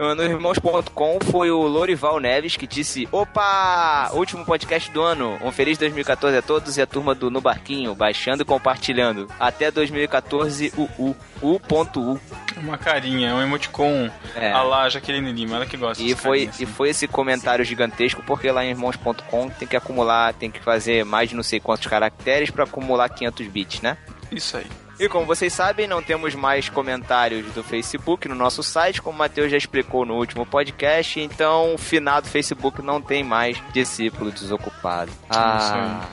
No irmãos.com foi o Lorival Neves que disse: Opa! Último podcast do ano. Um feliz 2014 a todos e a turma do No Barquinho, baixando e compartilhando. Até 2014, UU. U.U. Uma carinha, é um emoticon É. a lá Jaqueline Lima, ela que gosta E foi, carinhas, e assim. foi esse comentário gigantesco, porque lá em irmãos.com tem que acumular, tem que fazer mais de não sei quantos caracteres pra acumular 500 bits, né? Isso aí. E como vocês sabem, não temos mais comentários do Facebook no nosso site, como o Matheus já explicou no último podcast, então o finado Facebook não tem mais discípulo desocupado. Ah,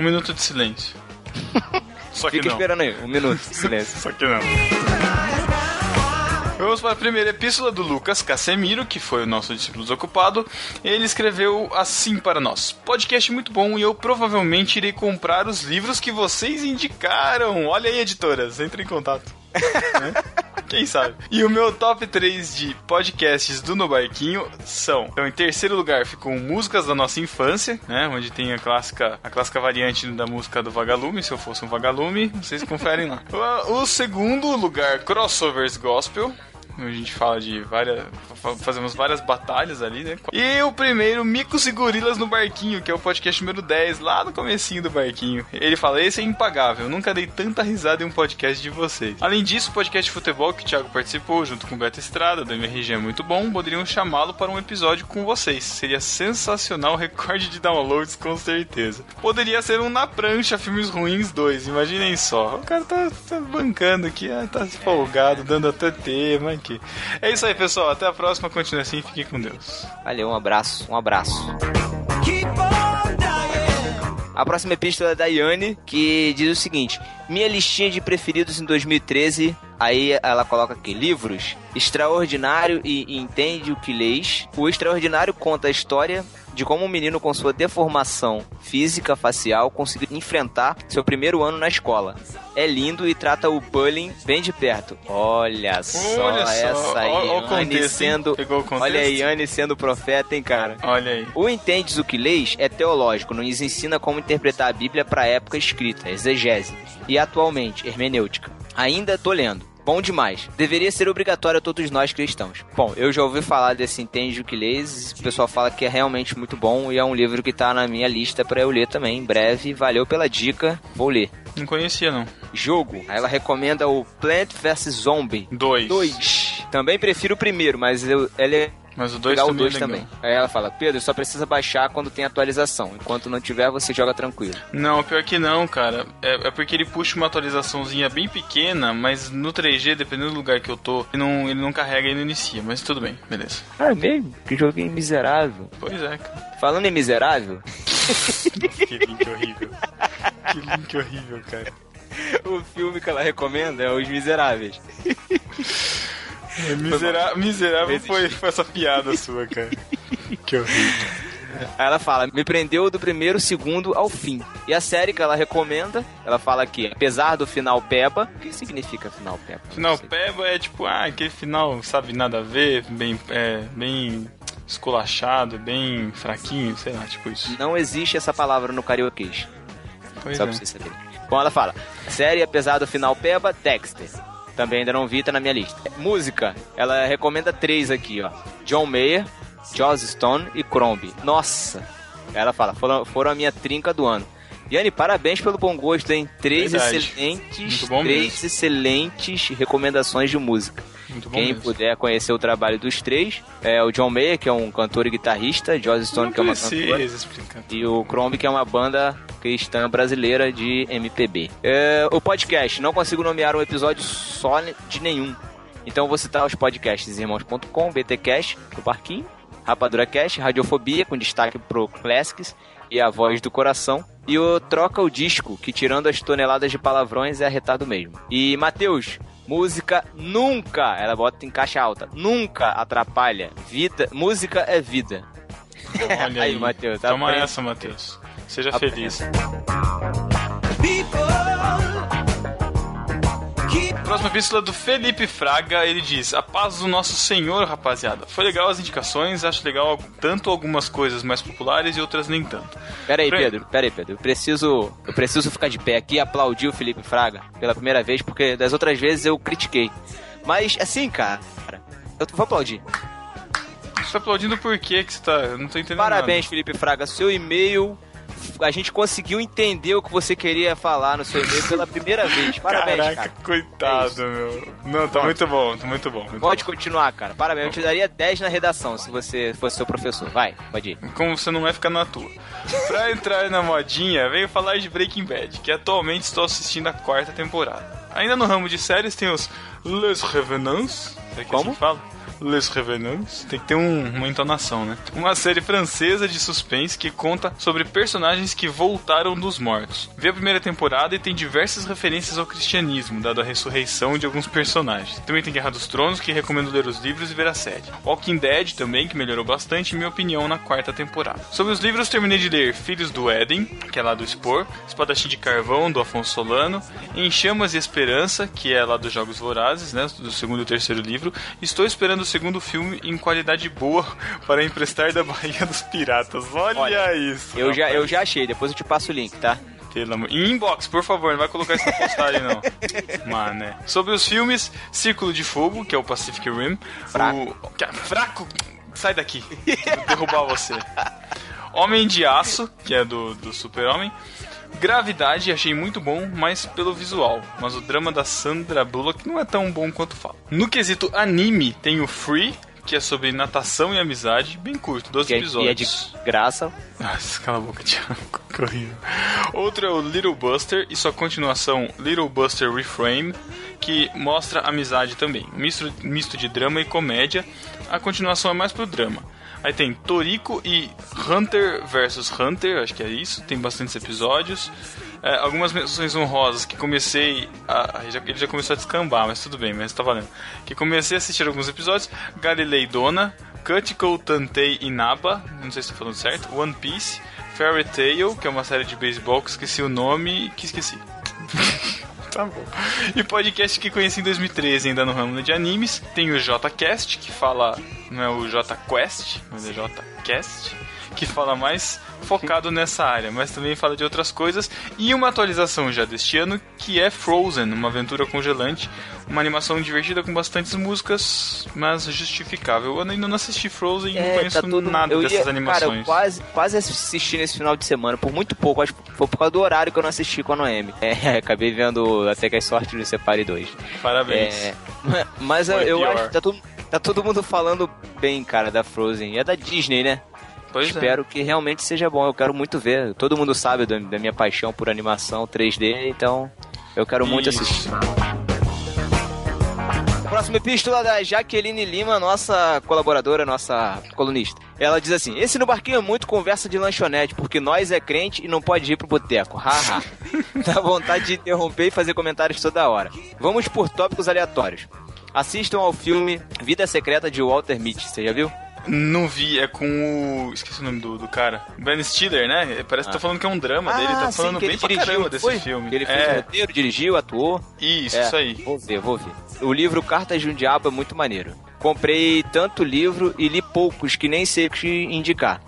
Um minuto de silêncio. Só que fica não. esperando aí, um minuto de silêncio. Só que não. Vamos para a primeira epístola do Lucas Casemiro, que foi o nosso discípulo desocupado. Ele escreveu assim para nós: Podcast muito bom e eu provavelmente irei comprar os livros que vocês indicaram. Olha aí, editoras, entre em contato. Quem sabe? E o meu top 3 de podcasts do No Barquinho são. Então, em terceiro lugar ficam músicas da nossa infância, né? Onde tem a clássica, a clássica variante da música do Vagalume. Se eu fosse um vagalume, vocês conferem lá. O segundo lugar, crossovers gospel. A gente fala de várias. fa- Fazemos várias batalhas ali, né? E o primeiro, Micos e Gorilas no Barquinho, que é o podcast número 10, lá no comecinho do Barquinho. Ele fala: Esse é impagável, nunca dei tanta risada em um podcast de vocês. Além disso, o podcast de futebol que o Thiago participou, junto com o Beto Estrada, do MRG é muito bom, poderiam chamá-lo para um episódio com vocês. Seria sensacional recorde de downloads, com certeza. Poderia ser um Na Prancha Filmes Ruins 2, imaginem só. O cara tá, tá bancando aqui, ah, tá folgado, dando até tema É isso aí, pessoal. Até a próxima. Continue assim. Fique com Deus. Valeu, um abraço, um abraço. A próxima epístola é da Yane, que diz o seguinte: Minha listinha de preferidos em 2013. Aí ela coloca aqui: livros. Extraordinário e Entende o que lês. O Extraordinário conta a história de como um menino com sua deformação física facial conseguiu enfrentar seu primeiro ano na escola. É lindo e trata o bullying bem de perto. Olha só Olha só, essa aí, o Yane contexto, sendo. O? Olha aí, Yane sendo profeta, hein, cara? Olha aí. O Entendes o que Leis é teológico, nos ensina como interpretar a Bíblia para a época escrita, exegese, e atualmente, hermenêutica. Ainda tô lendo. Bom demais. Deveria ser obrigatório a todos nós cristãos. Bom, eu já ouvi falar desse Entende o que Leis, o pessoal fala que é realmente muito bom e é um livro que tá na minha lista para eu ler também em breve. Valeu pela dica, vou ler. Não conhecia, não. Jogo. Aí ela recomenda o Plant vs Zombie. Dois. 2. Também prefiro o primeiro, mas eu- ele é Mas o 2 Jogar o também 2 é também. Aí ela fala, Pedro, só precisa baixar quando tem atualização. Enquanto não tiver, você joga tranquilo. Não, pior que não, cara. É, é porque ele puxa uma atualizaçãozinha bem pequena, mas no 3G, dependendo do lugar que eu tô, ele não, ele não carrega e não inicia. Mas tudo bem, beleza. Ah, é mesmo? Que joguinho miserável. Pois é, cara. Falando em miserável, Que link horrível. Que link horrível, cara. o filme que ela recomenda é Os Miseráveis. É misera- miserável foi, foi essa piada sua, cara. Que horrível. Aí ela fala, me prendeu do primeiro segundo ao fim. E a série que ela recomenda, ela fala que, apesar do final peba, o que significa final peba? Final Peba é tipo, ah, aquele final, sabe, nada a ver, bem, é, bem esculachado, bem fraquinho, sei lá, tipo isso. Não existe essa palavra no carioquês. Pois Só é. pra vocês saberem. Bom, ela fala, série apesar do final peba, Dexter. Também ainda não vi, tá na minha lista. Música, ela recomenda três aqui, ó. John Mayer, Joss Stone e Crombie. Nossa! Ela fala, foram, foram a minha trinca do ano. Yanni, parabéns pelo bom gosto, hein? Três Verdade. excelentes, três mesmo. excelentes recomendações de música. Quem mesmo. puder conhecer o trabalho dos três, é o John Mayer, que é um cantor e guitarrista, Joss Stone, que é uma cantora, e o Crombie, que é uma banda cristã brasileira de MPB. É, o podcast, não consigo nomear um episódio só de nenhum. Então vou citar os podcasts irmãos.com, BTcast, do Parquinho, Rapadura Cast, Radiofobia, com destaque pro Classics e a Voz do Coração. E o Troca o Disco, que tirando as toneladas de palavrões é arretado mesmo. E Matheus, música nunca, ela bota em caixa alta, nunca atrapalha. Vida, música é vida. Olha Aí, aí, Matheus, Toma aprende. essa, Matheus. Seja Aprende. feliz. Próxima epístola do Felipe Fraga, ele diz: A paz do nosso Senhor, rapaziada. Foi legal as indicações, acho legal tanto algumas coisas mais populares e outras nem tanto. Pera aí, Pra- Pedro, pera aí, Pedro. Eu preciso, eu preciso ficar de pé aqui e aplaudir o Felipe Fraga pela primeira vez, porque das outras vezes eu critiquei. Mas, assim, cara, eu vou aplaudir. Você tá aplaudindo por quê que você tá. Eu não tô entendendo. Parabéns, Felipe Fraga. Seu e-mail, a gente conseguiu entender o que você queria falar no seu e-mail pela primeira vez. Parabéns, Caraca, cara. coitado, meu. Não, tá muito bom, tá muito bom. muito Pode continuar, cara. Parabéns. Eu te daria 10 na redação se você fosse seu professor. Vai, pode ir. como você não vai ficar na tua. Pra entrar na modinha, veio falar de Breaking Bad, que atualmente estou assistindo a quarta temporada. Ainda no ramo de séries tem os Les Revenants. É que Como? assim fala? Les Revenants. Tem que ter um- uma entonação, né? Uma série francesa de suspense que conta sobre personagens que voltaram dos mortos. Vê a primeira temporada e tem diversas referências ao cristianismo, dado a ressurreição de alguns personagens. Também tem Guerra dos Tronos, que recomendo ler os livros e ver a série. Walking Dead também, que melhorou bastante, em minha opinião, na quarta temporada. Sobre os livros, terminei de ler Filhos do Éden, que é lá do Spor, Espadachim de Carvão, do Afonso Solano, Em Chamas e Esperança, que é lá dos Jogos Vorazes, né, do segundo e terceiro livro. Estou esperando o segundo filme em qualidade boa para emprestar da Bahia dos Piratas. Olha, Olha, isso. Eu já, eu já achei, depois eu te passo o link, tá? Pelo amor... Em inbox, por favor, não vai colocar isso na postagem, não. Mano, né? Sobre os filmes, Círculo de Fogo, que é o Pacific Rim. Fraco. O... que- Fraco! Sai daqui. Vou derrubar você. Homem de Aço, que é do, do Super-Homem. Gravidade, achei muito bom, mas pelo visual. Mas o drama da Sandra Bullock não é tão bom quanto fala. No quesito anime, tem o Free, que é sobre natação e amizade, bem curto, 12 Que é, e episódios. é de graça. Nossa, cala a boca, Thiago. Que horrível. Outro é o Little Buster e sua continuação Little Buster Reframe, que mostra amizade também. Misto, misto de drama e comédia. A continuação é mais pro drama. Aí tem Toriko e Hunter vs Hunter, acho que é isso. Tem bastantes episódios. É, algumas menções honrosas que comecei a. Ele já começou a descambar, mas tudo bem, mas tá valendo. Que comecei a assistir alguns episódios. Galilei Dona, Kutiko Tantei Inaba, não sei se tô falando certo. One Piece, Fairy Tail, que é uma série de beisebol que esqueci o nome que esqueci. Tá bom. E podcast que conheci em 2013, ainda no ramo de animes. Tem o JCast, que fala. Não é o JQuest, mas é JCast. Que fala mais focado nessa área, mas também fala de outras coisas. E uma atualização já deste ano, que é Frozen, uma aventura congelante. Uma animação divertida com bastantes músicas, mas justificável. Eu ainda não assisti Frozen e não conheço nada É, tá eu dessas ia- animações. Cara, eu quase, quase assisti nesse final de semana, por muito pouco, acho que foi por causa do horário que eu não assisti com a Noemi. É, acabei vendo até que as sortes do Separe 2. Parabéns. É, mas eu, Foi eu pior. acho que tá tudo, Tá todo mundo falando bem, cara, da Frozen. É da Disney, né? Pois é. Espero que realmente seja bom. Eu quero muito ver. Todo mundo sabe da minha paixão por animação 3D, então eu quero muito Isso. assistir. Próxima epístola da Jaqueline Lima, nossa colaboradora, nossa colunista. Ela diz assim: Esse no barquinho é muito conversa de lanchonete, porque nós é crente e não pode ir pro boteco. Haha. Dá vontade de interromper e fazer comentários toda hora. Vamos por tópicos aleatórios. Assistam ao filme Vida Secreta de Walter Mitty. Você já viu? Não vi, é com o. Esqueci o nome do, do cara. Ben Stiller, né? Parece que tá falando que é um drama dele, tá Ah, sim, falando bem pra dirigiu, caramba desse foi? filme. Que ele fez o é, roteiro, dirigiu, atuou. isso, É, isso aí. Vou ver, vou ver. O livro Cartas de um Diabo é muito maneiro. Comprei tanto livro e li poucos que nem sei o que indicar.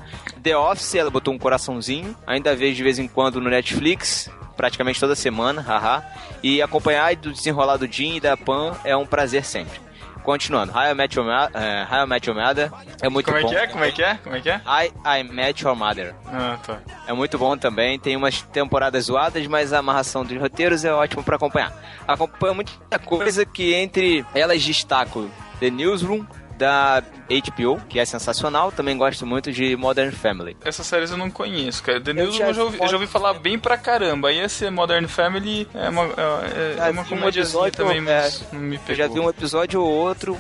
The Office, ela botou um coraçãozinho. Ainda vejo de vez em quando no Netflix, praticamente toda semana, haha. E acompanhar do desenrolar do Jim e da Pan é um prazer sempre. Continuando, How I Met Your, Ma- How I Met Your Mother é muito Como é bom. que é? Como é que é? Como é que é? I, I Met Your Mother. Ah, tá. É muito bom também. Tem umas temporadas zoadas, mas a amarração dos roteiros é ótimo pra acompanhar. Acompanha muita coisa que entre elas destaco The Newsroom da HBO, que é sensacional. Também gosto muito de Modern Family. Essas séries eu não conheço, cara. The News já eu já, ouvi, eu já ouvi falar bem pra caramba. Aí esse Modern Family é uma, é, é Já uma vi um também, mas é, não me Eu pegou. já vi um episódio ou outro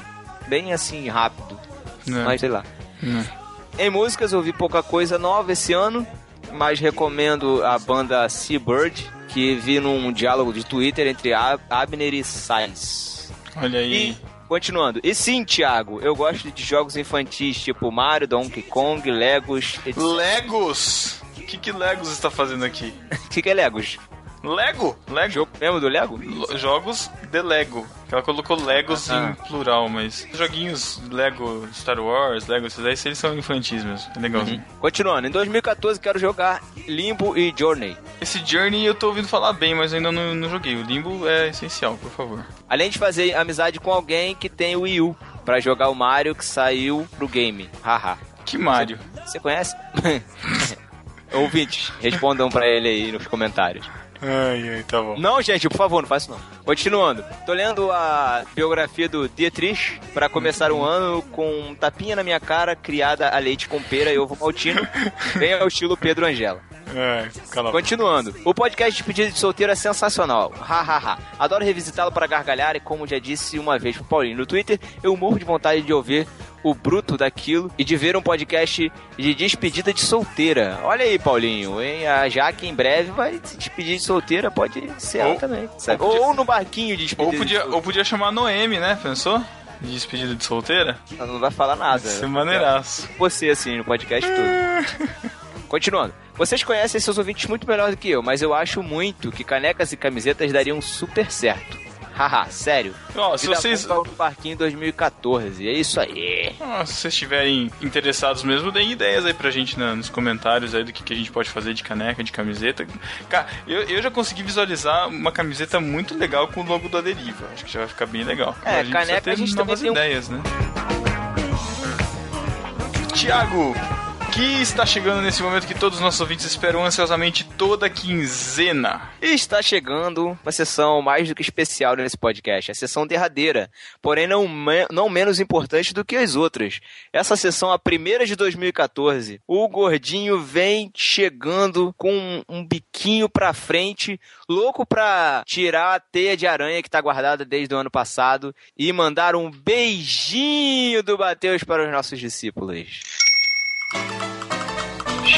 bem assim rápido, Não, mas sei lá. não. Em músicas eu ouvi pouca coisa nova esse ano, mas recomendo a banda Seabird, que vi num diálogo de Twitter entre Ab- Abner e Sainz. Olha aí. E, continuando. E sim, Thiago, eu gosto de jogos infantis tipo Mario, Donkey Kong, Legos, etc. Legos! O que, que Legos está fazendo aqui? O que, que é Legos? Lego? Lego? Jogo mesmo do Lego? Lo- Jogos de Lego. Ela colocou Legos Ah. em plural, mas joguinhos Lego Star Wars, Lego, esses aí, eles são infantis mesmo. É legalzinho. Continuando, em 2014 quero jogar Limbo e Journey. Esse Journey eu tô ouvindo falar bem, mas ainda não, não joguei. O Limbo é essencial, por favor. Além de fazer amizade com alguém que tem o Wii U, pra jogar o Mario que saiu pro game. Haha. Que Mario? Você conhece? Ouvintes, respondam pra ele aí nos comentários. Ai, ai, tá bom. Não, gente, por favor, não faça não. Continuando. Tô lendo a biografia do Dietrich pra começar o ano com um tapinha na minha cara, criada a leite com pera e ovo maltino, bem ao estilo Pedro Angela. É, cala. Continuando. O podcast de pedido de solteiro é sensacional. Hahaha. Adoro revisitá-lo para gargalhar e, como já disse uma vez pro Paulinho no Twitter, eu morro de vontade de ouvir o bruto daquilo e de ver um podcast de despedida de solteira. Olha aí, Paulinho, hein? A Jaque em breve vai se despedir de solteira, pode ser ela Ou- também. sabe? ou podia- Ou no barquinho de despedida Ou de podia, solteira. ou podia chamar Noemi, né? Pensou? De despedida de solteira? Ela não vai falar nada. Ia ser maneiraço. Você, assim, no podcast todo. Continuando. Vocês conhecem seus ouvintes muito melhor do que eu, mas eu acho muito que canecas e camisetas dariam super certo. Haha, sério. Ó, se vocês, no Parquinho 2014. É isso aí. Ah, se vocês estiverem interessados mesmo, deem ideias aí pra gente na- nos comentários aí do que, que a gente pode fazer de caneca, de camiseta. Cara, eu, eu já consegui visualizar uma camiseta muito legal com o logo da Deriva. Acho que já vai ficar bem legal. É, Mas caneca precisa a gente novas também tem um- ideias, né? Tiago, que está chegando nesse momento que todos os nossos ouvintes esperam ansiosamente toda quinzena. E está chegando uma sessão mais do que especial nesse podcast, a sessão derradeira, porém não, me- não menos importante do que as outras. Essa sessão, a primeira de 2014, o gordinho vem chegando com um, biquinho pra frente, louco pra tirar a teia de aranha que tá guardada desde o ano passado e mandar um beijinho do Mateus para os nossos discípulos.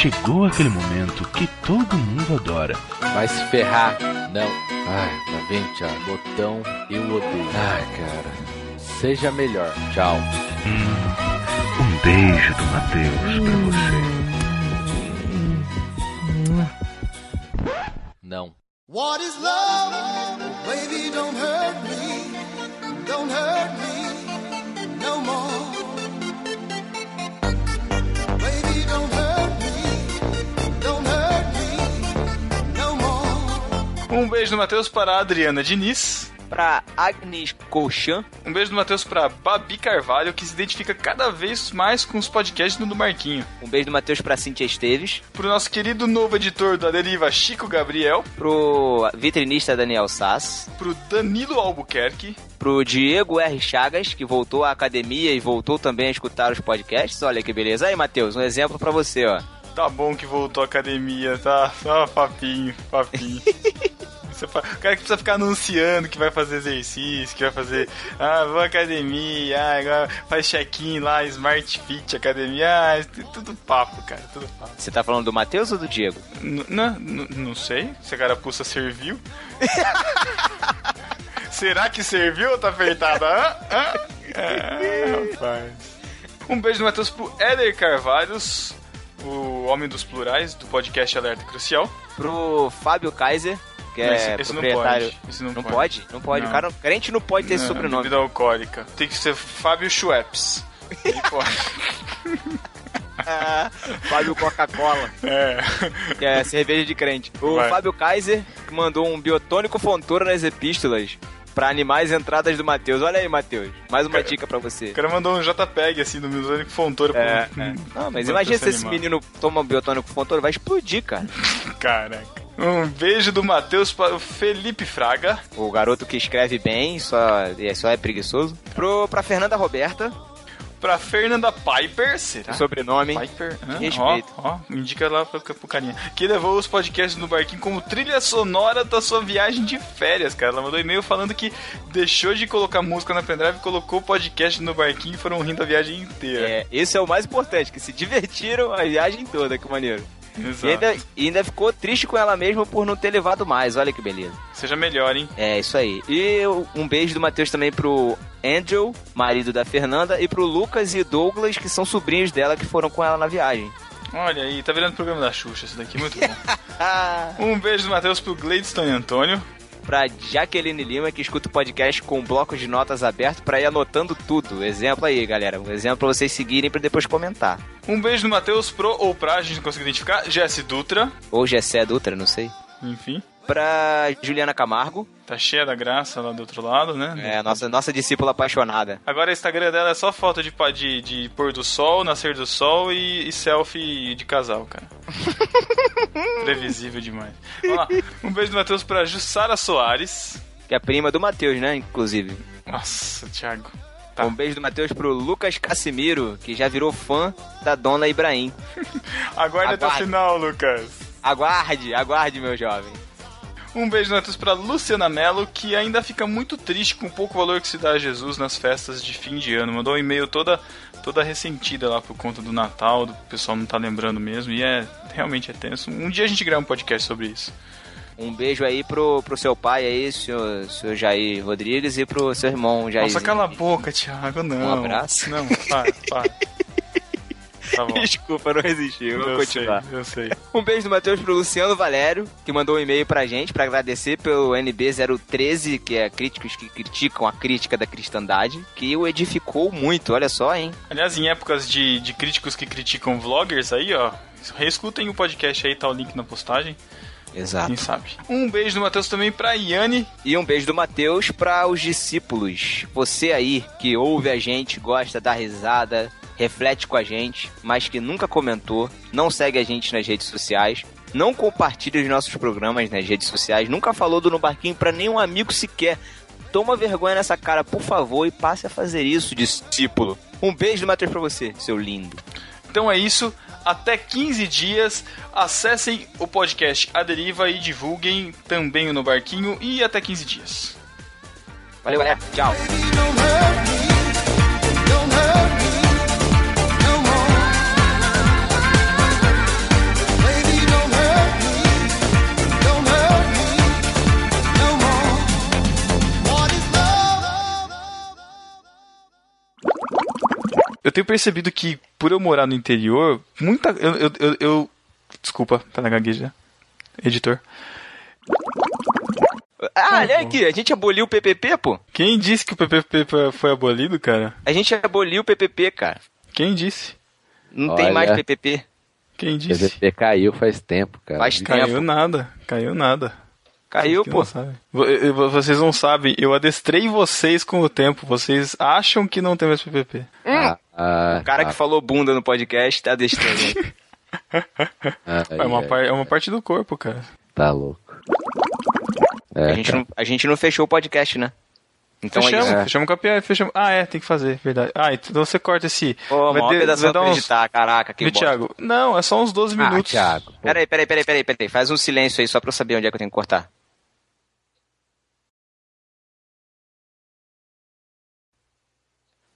Chegou aquele momento que todo mundo adora. Vai se ferrar. Não. Ai, tá vendo, Thiago? Botão, eu odeio. Ai, cara. Seja melhor. Tchau. Um beijo do Matheus pra você. Não. What is love? Baby, don't hurt me. Don't hurt me Um beijo do Matheus para a Adriana Diniz. pra Agnes Colchan. Um beijo do Matheus pra Babi Carvalho, que se identifica cada vez mais com os podcasts do Marquinho. Um beijo do Matheus pra Cintia Esteves. Pro nosso querido novo editor da Deriva, Chico Gabriel. Pro vitrinista Daniel Sass. Pro Danilo Albuquerque. Pro Diego R. Chagas, que voltou à academia e voltou também a escutar os podcasts. Olha que beleza. Aí, Matheus, um exemplo pra você, ó. Tá bom que voltou à academia, tá? Só papinho, papinho. O cara que precisa ficar anunciando que vai fazer exercício, que vai fazer. Ah, vou à academia, ah, agora faz check-in lá, Smart Fit, academia. Ah, tudo papo, cara, tudo papo. Você tá falando do Matheus ou do Diego? N- Não, não sei. Se a carapuça serviu. Será que serviu ou tá apertada? Hã? É, rapaz. Um beijo do Matheus pro Éder Carvalhos, o homem dos plurais do podcast Alerta Crucial. Pro Fábio Kaiser, que Não, é esse- esse não proprietário. pode, esse não não pode. pode? Não pode. Não. O cara, crente não pode ter esse Não, sobrenome. Bebida alcoólica. Tem que ser Fábio Schweppes. Aí pode. Ah, Fábio Coca-Cola. É. Que é cerveja de crente. O Vai. Fábio Kaiser mandou um biotônico fontoura nas epístolas pra animais entradas do Matheus. Olha aí, Matheus. Mais uma dica pra você. O cara mandou um JPEG assim do Misônico Fontoura. É, pro- é. Não, mas imagina se esse menino toma biotônico fontoura, vai explodir, cara. Caraca. Um beijo do Matheus para o Felipe Fraga. O garoto que escreve bem, só, é, só é preguiçoso. Pro, pra Fernanda Roberta, Pra Fernanda Piper, será? o sobrenome. Piper, hã? Respeito. Ó, ó, indica lá pro, pro carinha. Que levou os podcasts no barquinho como trilha sonora da sua viagem de férias, cara. Ela mandou e-mail falando que deixou de colocar música na pendrive e colocou o podcast no barquinho e foram rindo a viagem inteira. É, esse é o mais importante, que se divertiram a viagem toda, que maneiro. Exato. E ainda, e ainda ficou triste com ela mesma por não ter levado mais, olha que beleza. Seja melhor, hein? É, isso aí. E um beijo do Matheus também pro Andrew, marido da Fernanda, e pro Lucas e Douglas, que são sobrinhos dela que foram com ela na viagem. Olha aí, tá virando programa da Xuxa isso daqui, muito bom. um beijo do Matheus pro Gladstone Antônio. Pra Jaqueline Lima, que escuta o podcast com blocos de notas aberto pra ir anotando tudo. Exemplo aí, galera. Um exemplo pra vocês seguirem pra depois comentar. Um beijo do Matheus pro ou pra, a gente não conseguiu identificar, Jesse Dutra. Ou Gessé Dutra, não sei. Enfim. Pra Juliana Camargo. Tá cheia da graça lá do outro lado, né? É, nossa, nossa discípula apaixonada. Agora o Instagram dela é só foto de, de, de pôr do sol, nascer do sol e, e selfie de casal, cara. Previsível demais. Vamos lá. Um beijo do Matheus pra Jussara Soares. Que é prima do Matheus, né? Inclusive. Nossa, Thiago. Um beijo do Matheus pro Lucas Casimiro, que já virou fã da dona Ibrahim. Aguarde até o final, Lucas. Aguarde, aguarde, meu jovem. Um beijo Matheus pra Luciana Mello, que ainda fica muito triste com o pouco valor que se dá a Jesus nas festas de fim de ano. Mandou um e-mail toda, toda ressentida lá por conta do Natal, do pessoal não tá lembrando mesmo, e é realmente é tenso. Um dia a gente grava um podcast sobre isso. Um beijo aí pro, pro seu pai aí, senhor, senhor Jair Rodrigues, e pro seu irmão Jair. Nossa, cala a boca, Thiago, não. Um abraço. Não, para, para. Tá. Desculpa, não resisti, eu vou Eu continuar. sei, eu sei. Um beijo do Matheus pro Luciano Valério, que mandou um e-mail pra gente pra agradecer pelo NB013, que é críticos que criticam a crítica da cristandade, que o edificou muito, olha só, hein? Aliás, em épocas de, de críticos que criticam vloggers aí, ó, reescutem o podcast aí, tá o link na postagem. Exato. Quem sabe. Um beijo do Matheus também pra Iane. E um beijo do Matheus para os discípulos. Você aí que ouve a gente, gosta da risada, reflete com a gente, mas que nunca comentou, não segue a gente nas redes sociais, não compartilha os nossos programas nas redes sociais, nunca falou do No Barquinho para nenhum amigo sequer. Toma vergonha nessa cara, por favor, e passe a fazer isso, discípulo. Um beijo do Matheus pra você, seu lindo. Então é isso. Até 15 dias. Acessem o podcast A Deriva e divulguem também o No Barquinho. E até 15 dias. Valeu, galera. Tchau. Eu tenho percebido que, por eu morar no interior, muita. Eu. eu, eu, eu- desculpa, tá na gagueja. Editor. Ah, olha aqui, a gente aboliu o PPP, pô. Quem disse que o PPP foi abolido, cara? A gente aboliu o PPP, cara. Quem disse? Não tem Olha. mais PPP. Quem O disse? PVP caiu faz tempo, cara. Faz Caiu tempo. nada, caiu nada. Caiu, pô. não Vocês não sabem, eu adestrei vocês com o tempo. Vocês acham que não tem mais PPP. Ah, ah, O cara ah, que falou bunda no podcast tá destruindo. ah, É uma, ai, é uma parte do corpo, cara. Tá louco. É, a, gente não, a gente não fechou o podcast, né? Então fechamos, é isso. fechamos com a piada, fechamos. Ah, é, tem que fazer, verdade. Ah, então você corta esse. Pô, vai ter- pedaço vai dar uns. editar, caraca, que bosta. Thiago? Não, é só uns 12 Ah, minutos. Thiago. pô. Peraí, peraí, peraí, peraí, peraí. Faz um silêncio aí só pra eu saber onde é que eu tenho que cortar.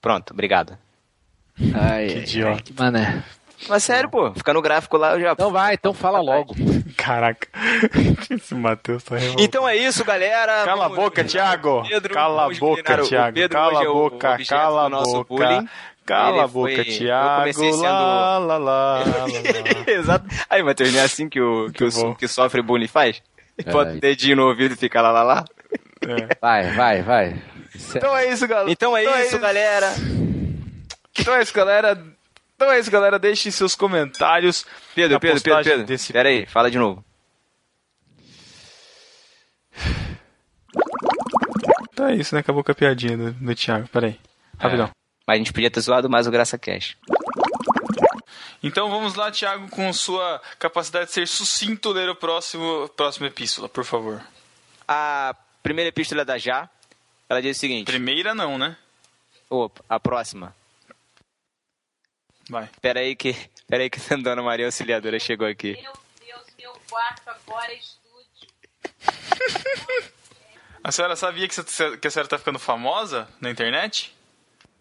Pronto, obrigado. Ai, Que idiota. ai, que mané. Mas sério, pô, fica no gráfico lá, eu já... Então vai, então fala logo. Caraca. Esse Matheus tá revoltado. Então é isso, galera. Cala a Vamos boca, eliminar Thiago. Pedro, Cala a vamos boca, Thiago. Pedro Cala a é o boca, objeto cala a boca. bullying. Cala Ele a boca, foi- Thiago. sendo- Lá, lá, lá. Exato. Aí, Matheus, não é assim que o, que, Muito o bom. que sofre bullying faz? É. Bota o dedinho no ouvido e fica lá, lá, lá. É. Vai, vai, vai. Então é isso, galera. Então é isso, galera. Então é isso, galera. Então é isso, galera. Deixem seus comentários. Pedro, Pedro, Pedro, Pedro. Desse... Pera aí, fala de novo. Então é isso, né? Acabou com a piadinha do, do Thiago. Peraí. Rapidão. Mas a gente podia ter zoado mais o Graça Cash. Então vamos lá, Thiago, com sua capacidade de ser sucinto, ler o próximo, próximo epístola, por favor. A primeira epístola é da Já, ela diz o seguinte. Primeira não, né? Opa, a próxima. Vai. Pera aí que, pera aí que a Dona Maria Auxiliadora chegou aqui. Meu Deus, meu quarto agora é estúdio. A senhora sabia que, você- que a senhora tá ficando famosa na internet?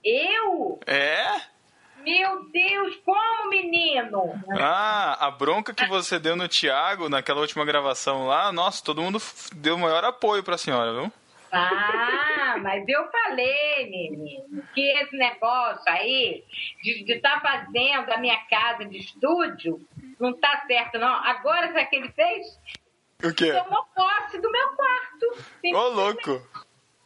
Eu? É? Meu Deus, como menino? Ah, a bronca que você deu no Thiago naquela última gravação lá, nossa, todo mundo deu maior apoio pra senhora, viu? Ah, mas eu falei, menino, que esse negócio aí de estar fazendo a minha casa de estúdio não tá certo, não. Agora, sabe o que ele fez? O quê? Tomou posse do meu quarto. Ô, louco!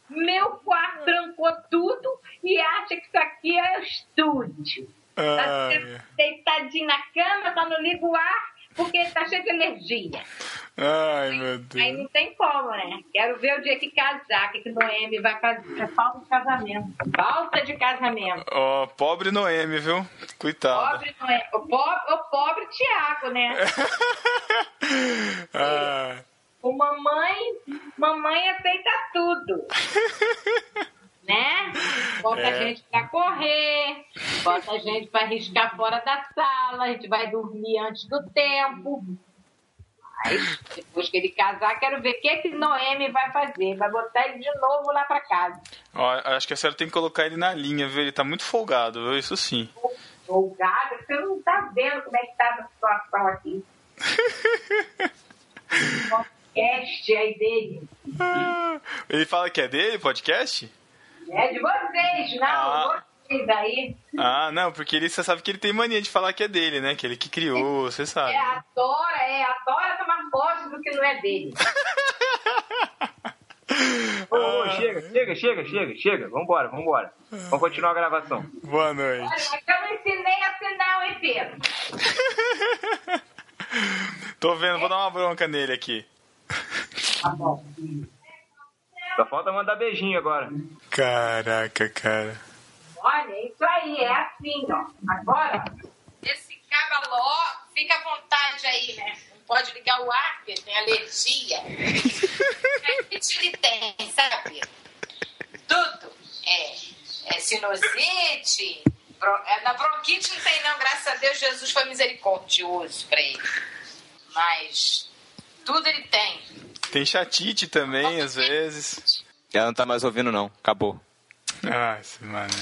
Meu quarto trancou tudo e acha que isso aqui é estúdio. Tá Ai, deitadinho na cama, só não liga o ar porque tá cheio de energia. ai meu Aí Deus. não tem como, né? Quero ver o dia que casar, que, que Noemi vai fazer. É falta de casamento. Falta de casamento. Ó, pobre Noemi, viu? Coitado. Pobre Noemi. O pobre, o pobre Tiago, né? Ah, O mamãe, mamãe aceita tudo. né? Bota É. a gente pra correr, bota a gente pra riscar fora da sala, a gente vai dormir antes do tempo. Mas depois que ele casar, quero ver o que, que Noemi vai fazer. Vai botar ele de novo lá pra casa. ó, acho que a senhora tem que colocar ele na linha, viu? Ele tá muito folgado, viu? Isso sim. Folgada, você não tá vendo como é que tá a situação aqui. podcast aí dele. Ah, Ele fala que é dele, podcast? É de vocês, não, Ah. vocês aí. Ah, não, porque ele, você sabe que ele tem mania de falar que é dele, né? Que ele que criou, você sabe. É, adora, é, adora tomar posse do que não é dele. Ô, ô, chega, chega, chega, chega, chega. Vambora, vambora. Vamos continuar a gravação. Boa Olha, noite. mas eu não ensinei assim não, hein, Pedro? Tô vendo, vou dar uma bronca nele aqui. Tá bom. Só falta mandar beijinho agora. Caraca, cara. Olha, é isso aí, é assim, ó. Agora, esse cabaló, fica à vontade aí, né? Não pode ligar o ar, porque tem alergia. Ele tem, sabe? Tudo. É, é sinusite. Bron... É, na bronquite não tem, não. Graças a Deus, Jesus foi misericordioso pra ele. Mas tudo ele tem. Tem chatite também, às vezes. Ela não tá mais ouvindo, não. Acabou. Ah, esse mané.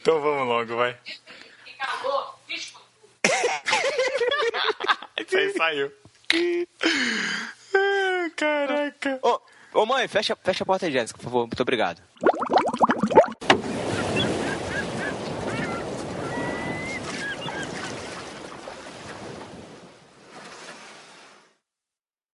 Então vamos logo, vai. Que calor, bicho. Isso aí saiu. Ah, Caraca. Ô, ô mãe, fecha, fecha a porta aí, Jéssica, por favor. Muito obrigado.